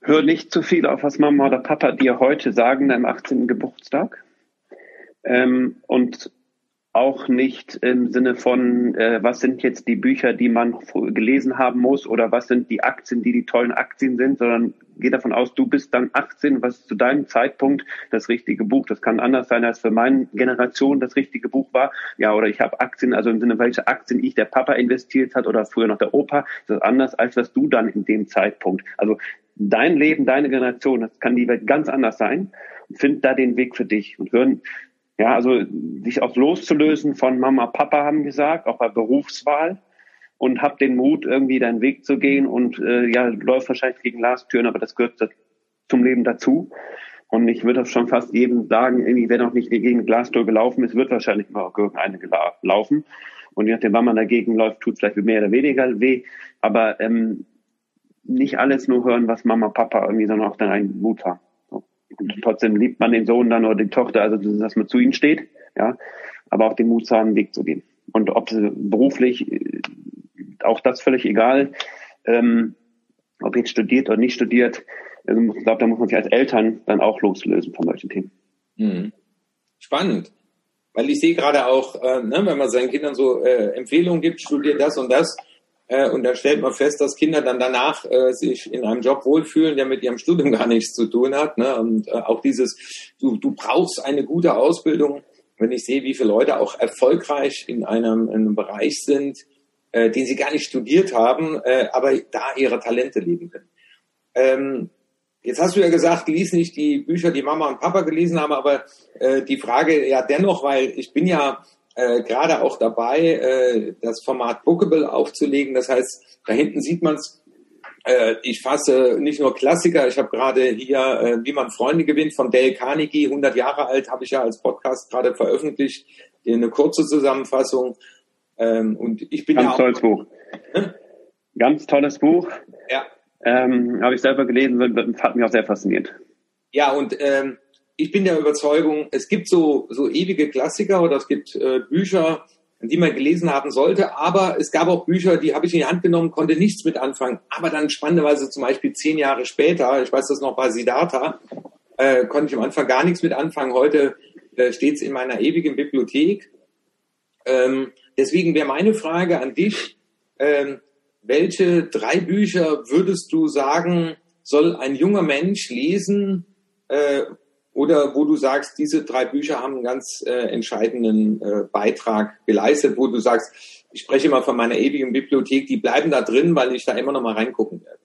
Hör nicht zu viel auf, was Mama oder Papa dir heute sagen, deinem 18. Geburtstag ähm, und auch nicht im Sinne von, äh, was sind jetzt die Bücher, die man gelesen haben muss oder was sind die Aktien, die die tollen Aktien sind, sondern geh davon aus, du bist dann 18, was zu deinem Zeitpunkt das richtige Buch. Das kann anders sein, als für meine Generation das richtige Buch war. Ja, oder ich habe Aktien, also im Sinne, welche Aktien ich der Papa investiert hat oder früher noch der Opa, das ist anders, als was du dann in dem Zeitpunkt. Also dein Leben, deine Generation, das kann die Welt ganz anders sein. Find da den Weg für dich und hören ja, also sich auch loszulösen von Mama, Papa haben gesagt, auch bei Berufswahl und hab den Mut, irgendwie deinen Weg zu gehen und äh, ja, läuft wahrscheinlich gegen Glastüren, aber das gehört zum Leben dazu. Und ich würde schon fast jedem sagen, irgendwie, wer noch nicht gegen Glastür gelaufen ist, wird wahrscheinlich mal auch irgendeine laufen. Und je nachdem, wann man dagegen läuft, tut es vielleicht mehr oder weniger weh. Aber ähm, nicht alles nur hören, was Mama, Papa irgendwie, sondern auch dann einen Mut haben. Trotzdem liebt man den Sohn dann oder die Tochter, also dass man zu ihnen steht, ja, aber auch den Mut zu haben, einen Weg zu gehen. Und ob beruflich, äh, auch das völlig egal, ähm, ob jetzt studiert oder nicht studiert, also ich glaube, da muss man sich als Eltern dann auch loslösen von solchen Themen. Mhm. Spannend. Weil ich sehe gerade auch, äh, ne, wenn man seinen Kindern so äh, Empfehlungen gibt, studiert das und das, äh, und dann stellt man fest, dass Kinder dann danach äh, sich in einem Job wohlfühlen, der mit ihrem Studium gar nichts zu tun hat. Ne? Und äh, auch dieses, du, du brauchst eine gute Ausbildung. Wenn ich sehe, wie viele Leute auch erfolgreich in einem, in einem Bereich sind, äh, den sie gar nicht studiert haben, äh, aber da ihre Talente leben können. Ähm, Jetzt hast du ja gesagt, lies nicht die Bücher, die Mama und Papa gelesen haben, aber äh, die Frage ja dennoch, weil ich bin ja äh, gerade auch dabei, äh, das Format Bookable aufzulegen. Das heißt, da hinten sieht man es. Äh, ich fasse nicht nur Klassiker, ich habe gerade hier, äh, wie man Freunde gewinnt, von Dale Carnegie, 100 Jahre alt, habe ich ja als Podcast gerade veröffentlicht, eine kurze Zusammenfassung. Ähm, und ich bin Ganz ja auch, tolles Buch. Hm? Ganz tolles Buch. Ja. Ähm, habe ich selber gelesen, hat mich auch sehr fasziniert. Ja, und ähm, ich bin der Überzeugung, es gibt so, so ewige Klassiker oder es gibt äh, Bücher, die man gelesen haben sollte, aber es gab auch Bücher, die habe ich in die Hand genommen, konnte nichts mit anfangen, aber dann spannenderweise zum Beispiel zehn Jahre später, ich weiß das noch bei Siddhartha, äh, konnte ich am Anfang gar nichts mit anfangen, heute äh, steht es in meiner ewigen Bibliothek. Ähm, deswegen wäre meine Frage an dich, ähm, welche drei Bücher würdest du sagen, soll ein junger Mensch lesen, äh, oder wo du sagst, diese drei Bücher haben einen ganz äh, entscheidenden äh, Beitrag geleistet, wo du sagst, ich spreche immer von meiner ewigen Bibliothek, die bleiben da drin, weil ich da immer noch mal reingucken werde.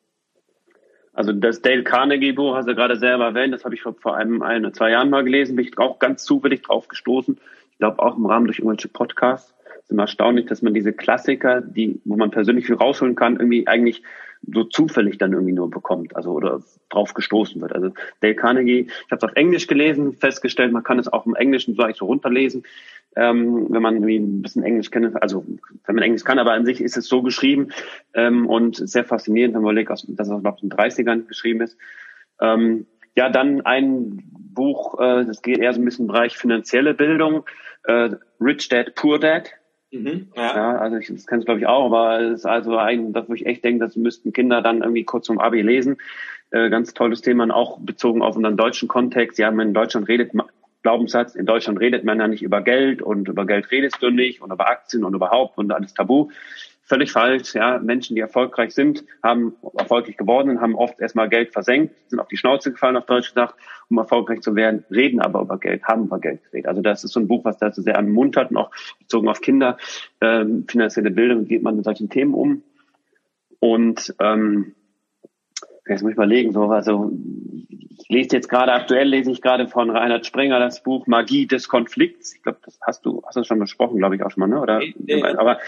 Also das Dale Carnegie Buch hast du gerade selber erwähnt, das habe ich vor einem, ein oder zwei Jahren mal gelesen, bin ich auch ganz zufällig drauf gestoßen. Ich glaube auch im Rahmen durch irgendwelche Podcasts. Es ist immer erstaunlich, dass man diese Klassiker, die, wo man persönlich viel rausholen kann, irgendwie eigentlich so zufällig dann irgendwie nur bekommt, also oder drauf gestoßen wird. Also Dale Carnegie, ich habe es auf Englisch gelesen, festgestellt, man kann es auch im Englischen so eigentlich so runterlesen, ähm, wenn man irgendwie ein bisschen Englisch kennt, also wenn man Englisch kann, aber an sich ist es so geschrieben ähm, und sehr faszinierend, wenn man überlegt, dass es in den 30ern geschrieben ist. Ähm, ja, dann ein Buch, äh, das geht eher so ein bisschen im Bereich finanzielle Bildung, äh, Rich Dad, Poor Dad Mhm, ja. ja. also ich, das kennst du glaube ich auch, aber es ist also ein, das wo ich echt denke, das müssten Kinder dann irgendwie kurz zum Abi lesen. Äh, ganz tolles Thema auch bezogen auf unseren deutschen Kontext. Ja, in Deutschland redet Glaubenssatz, in Deutschland redet man ja nicht über Geld und über Geld redest du nicht und über Aktien und überhaupt und alles Tabu völlig falsch. Ja, Menschen, die erfolgreich sind, haben erfolgreich geworden und haben oft erstmal Geld versenkt, sind auf die Schnauze gefallen, auf Deutsch gesagt, um erfolgreich zu werden, reden aber über Geld, haben über Geld geredet. Also das ist so ein Buch, was dazu sehr ermuntert und auch bezogen auf Kinder, ähm, finanzielle Bildung, geht man mit solchen Themen um. Und ähm, jetzt muss ich überlegen, so, also ich lese jetzt gerade, aktuell lese ich gerade von Reinhard Sprenger das Buch Magie des Konflikts. Ich glaube, das hast du, hast du schon besprochen, glaube ich auch schon mal, ne? Oder? Nee. Aber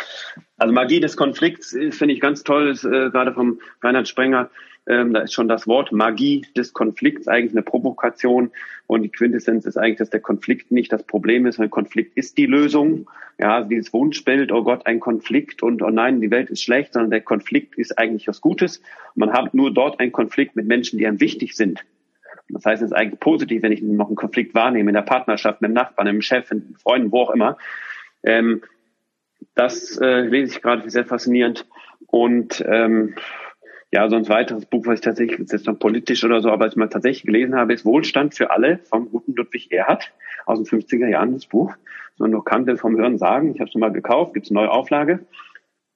also Magie des Konflikts finde ich ganz toll, ist, äh, gerade vom Reinhard Sprenger. Ähm, da ist schon das Wort Magie des Konflikts eigentlich eine Provokation und die Quintessenz ist eigentlich, dass der Konflikt nicht das Problem ist, sondern Konflikt ist die Lösung. Ja, also dieses Wunschbild, oh Gott, ein Konflikt und oh nein, die Welt ist schlecht, sondern der Konflikt ist eigentlich was Gutes. Man hat nur dort einen Konflikt mit Menschen, die einem wichtig sind. Das heißt, es ist eigentlich positiv, wenn ich noch einen Konflikt wahrnehme in der Partnerschaft, mit dem Nachbarn, mit dem Chef, mit Freunden, wo auch immer. Ähm, das äh, lese ich gerade sehr faszinierend. Und ähm, ja, so ein weiteres Buch, was ich tatsächlich, ist jetzt noch politisch oder so, aber was ich mal tatsächlich gelesen habe, ist Wohlstand für alle vom guten Ludwig Erhard aus den 50er Jahren, das Buch. So nur kannte vom Hören sagen. Ich habe es mal gekauft, gibt es neue Auflage.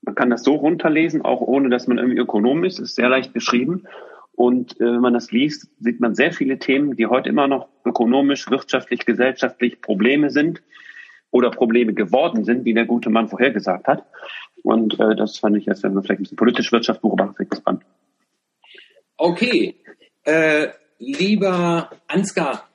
Man kann das so runterlesen, auch ohne dass man irgendwie Ökonom ist. Ist sehr leicht geschrieben. Und äh, wenn man das liest, sieht man sehr viele Themen, die heute immer noch ökonomisch, wirtschaftlich, gesellschaftlich Probleme sind oder Probleme geworden sind, wie der gute Mann vorhergesagt hat. Und äh, das fand ich jetzt, wenn man vielleicht ein bisschen politisch Wirtschaft beobachtet, sehr gespannt. Okay, äh, lieber Ansgar,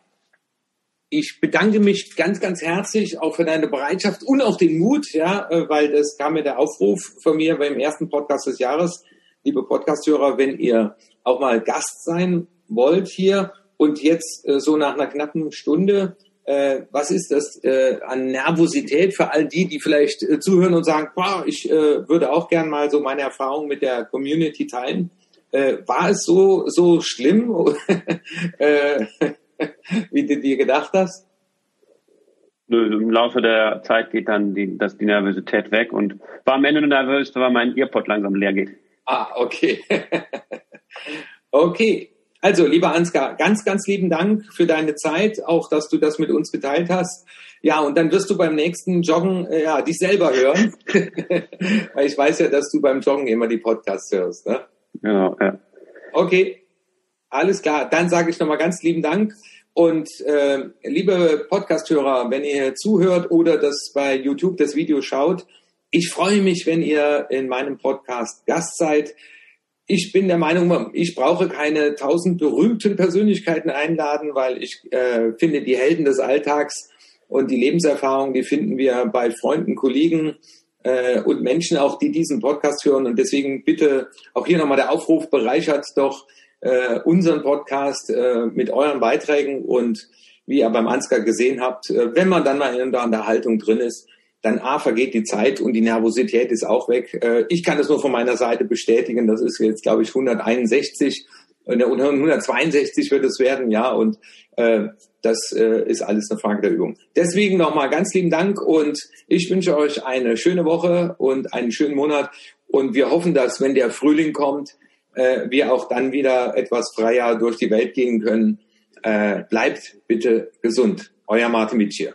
ich bedanke mich ganz, ganz herzlich auch für deine Bereitschaft und auch den Mut, ja, äh, weil das kam mir der Aufruf von mir beim ersten Podcast des Jahres, liebe Podcasthörer, wenn ihr auch mal Gast sein wollt hier und jetzt äh, so nach einer knappen Stunde, äh, was ist das äh, an Nervosität für all die, die vielleicht äh, zuhören und sagen, boah, ich äh, würde auch gern mal so meine Erfahrung mit der Community teilen. Äh, war es so, so schlimm, äh, wie du dir gedacht hast? Im Laufe der Zeit geht dann die, das, die Nervosität weg und war am Ende nur nervös, weil mein Earpod langsam leer geht. Ah, okay. okay. Also, lieber Ansgar, ganz, ganz lieben Dank für deine Zeit, auch dass du das mit uns geteilt hast. Ja, und dann wirst du beim nächsten Joggen äh, ja, dich selber hören. Weil ich weiß ja, dass du beim Joggen immer die Podcasts hörst. Ne? Genau, ja. Okay, alles klar. Dann sage ich nochmal ganz lieben Dank. Und äh, liebe Podcast-Hörer, wenn ihr zuhört oder das bei YouTube das Video schaut, ich freue mich, wenn ihr in meinem Podcast Gast seid ich bin der Meinung, ich brauche keine tausend berühmten Persönlichkeiten einladen, weil ich äh, finde, die Helden des Alltags und die Lebenserfahrung, die finden wir bei Freunden, Kollegen äh, und Menschen auch, die diesen Podcast hören. Und deswegen bitte auch hier nochmal der Aufruf, bereichert doch äh, unseren Podcast äh, mit euren Beiträgen und wie ihr beim Ansgar gesehen habt, äh, wenn man dann mal in der Unterhaltung drin ist, dann A, vergeht die Zeit und die Nervosität ist auch weg. Äh, ich kann es nur von meiner Seite bestätigen. Das ist jetzt, glaube ich, 161 und 162 wird es werden, ja, und äh, das äh, ist alles eine Frage der Übung. Deswegen nochmal ganz lieben Dank und ich wünsche euch eine schöne Woche und einen schönen Monat und wir hoffen, dass wenn der Frühling kommt, äh, wir auch dann wieder etwas freier durch die Welt gehen können. Äh, bleibt bitte gesund. Euer Martin Mitsch hier.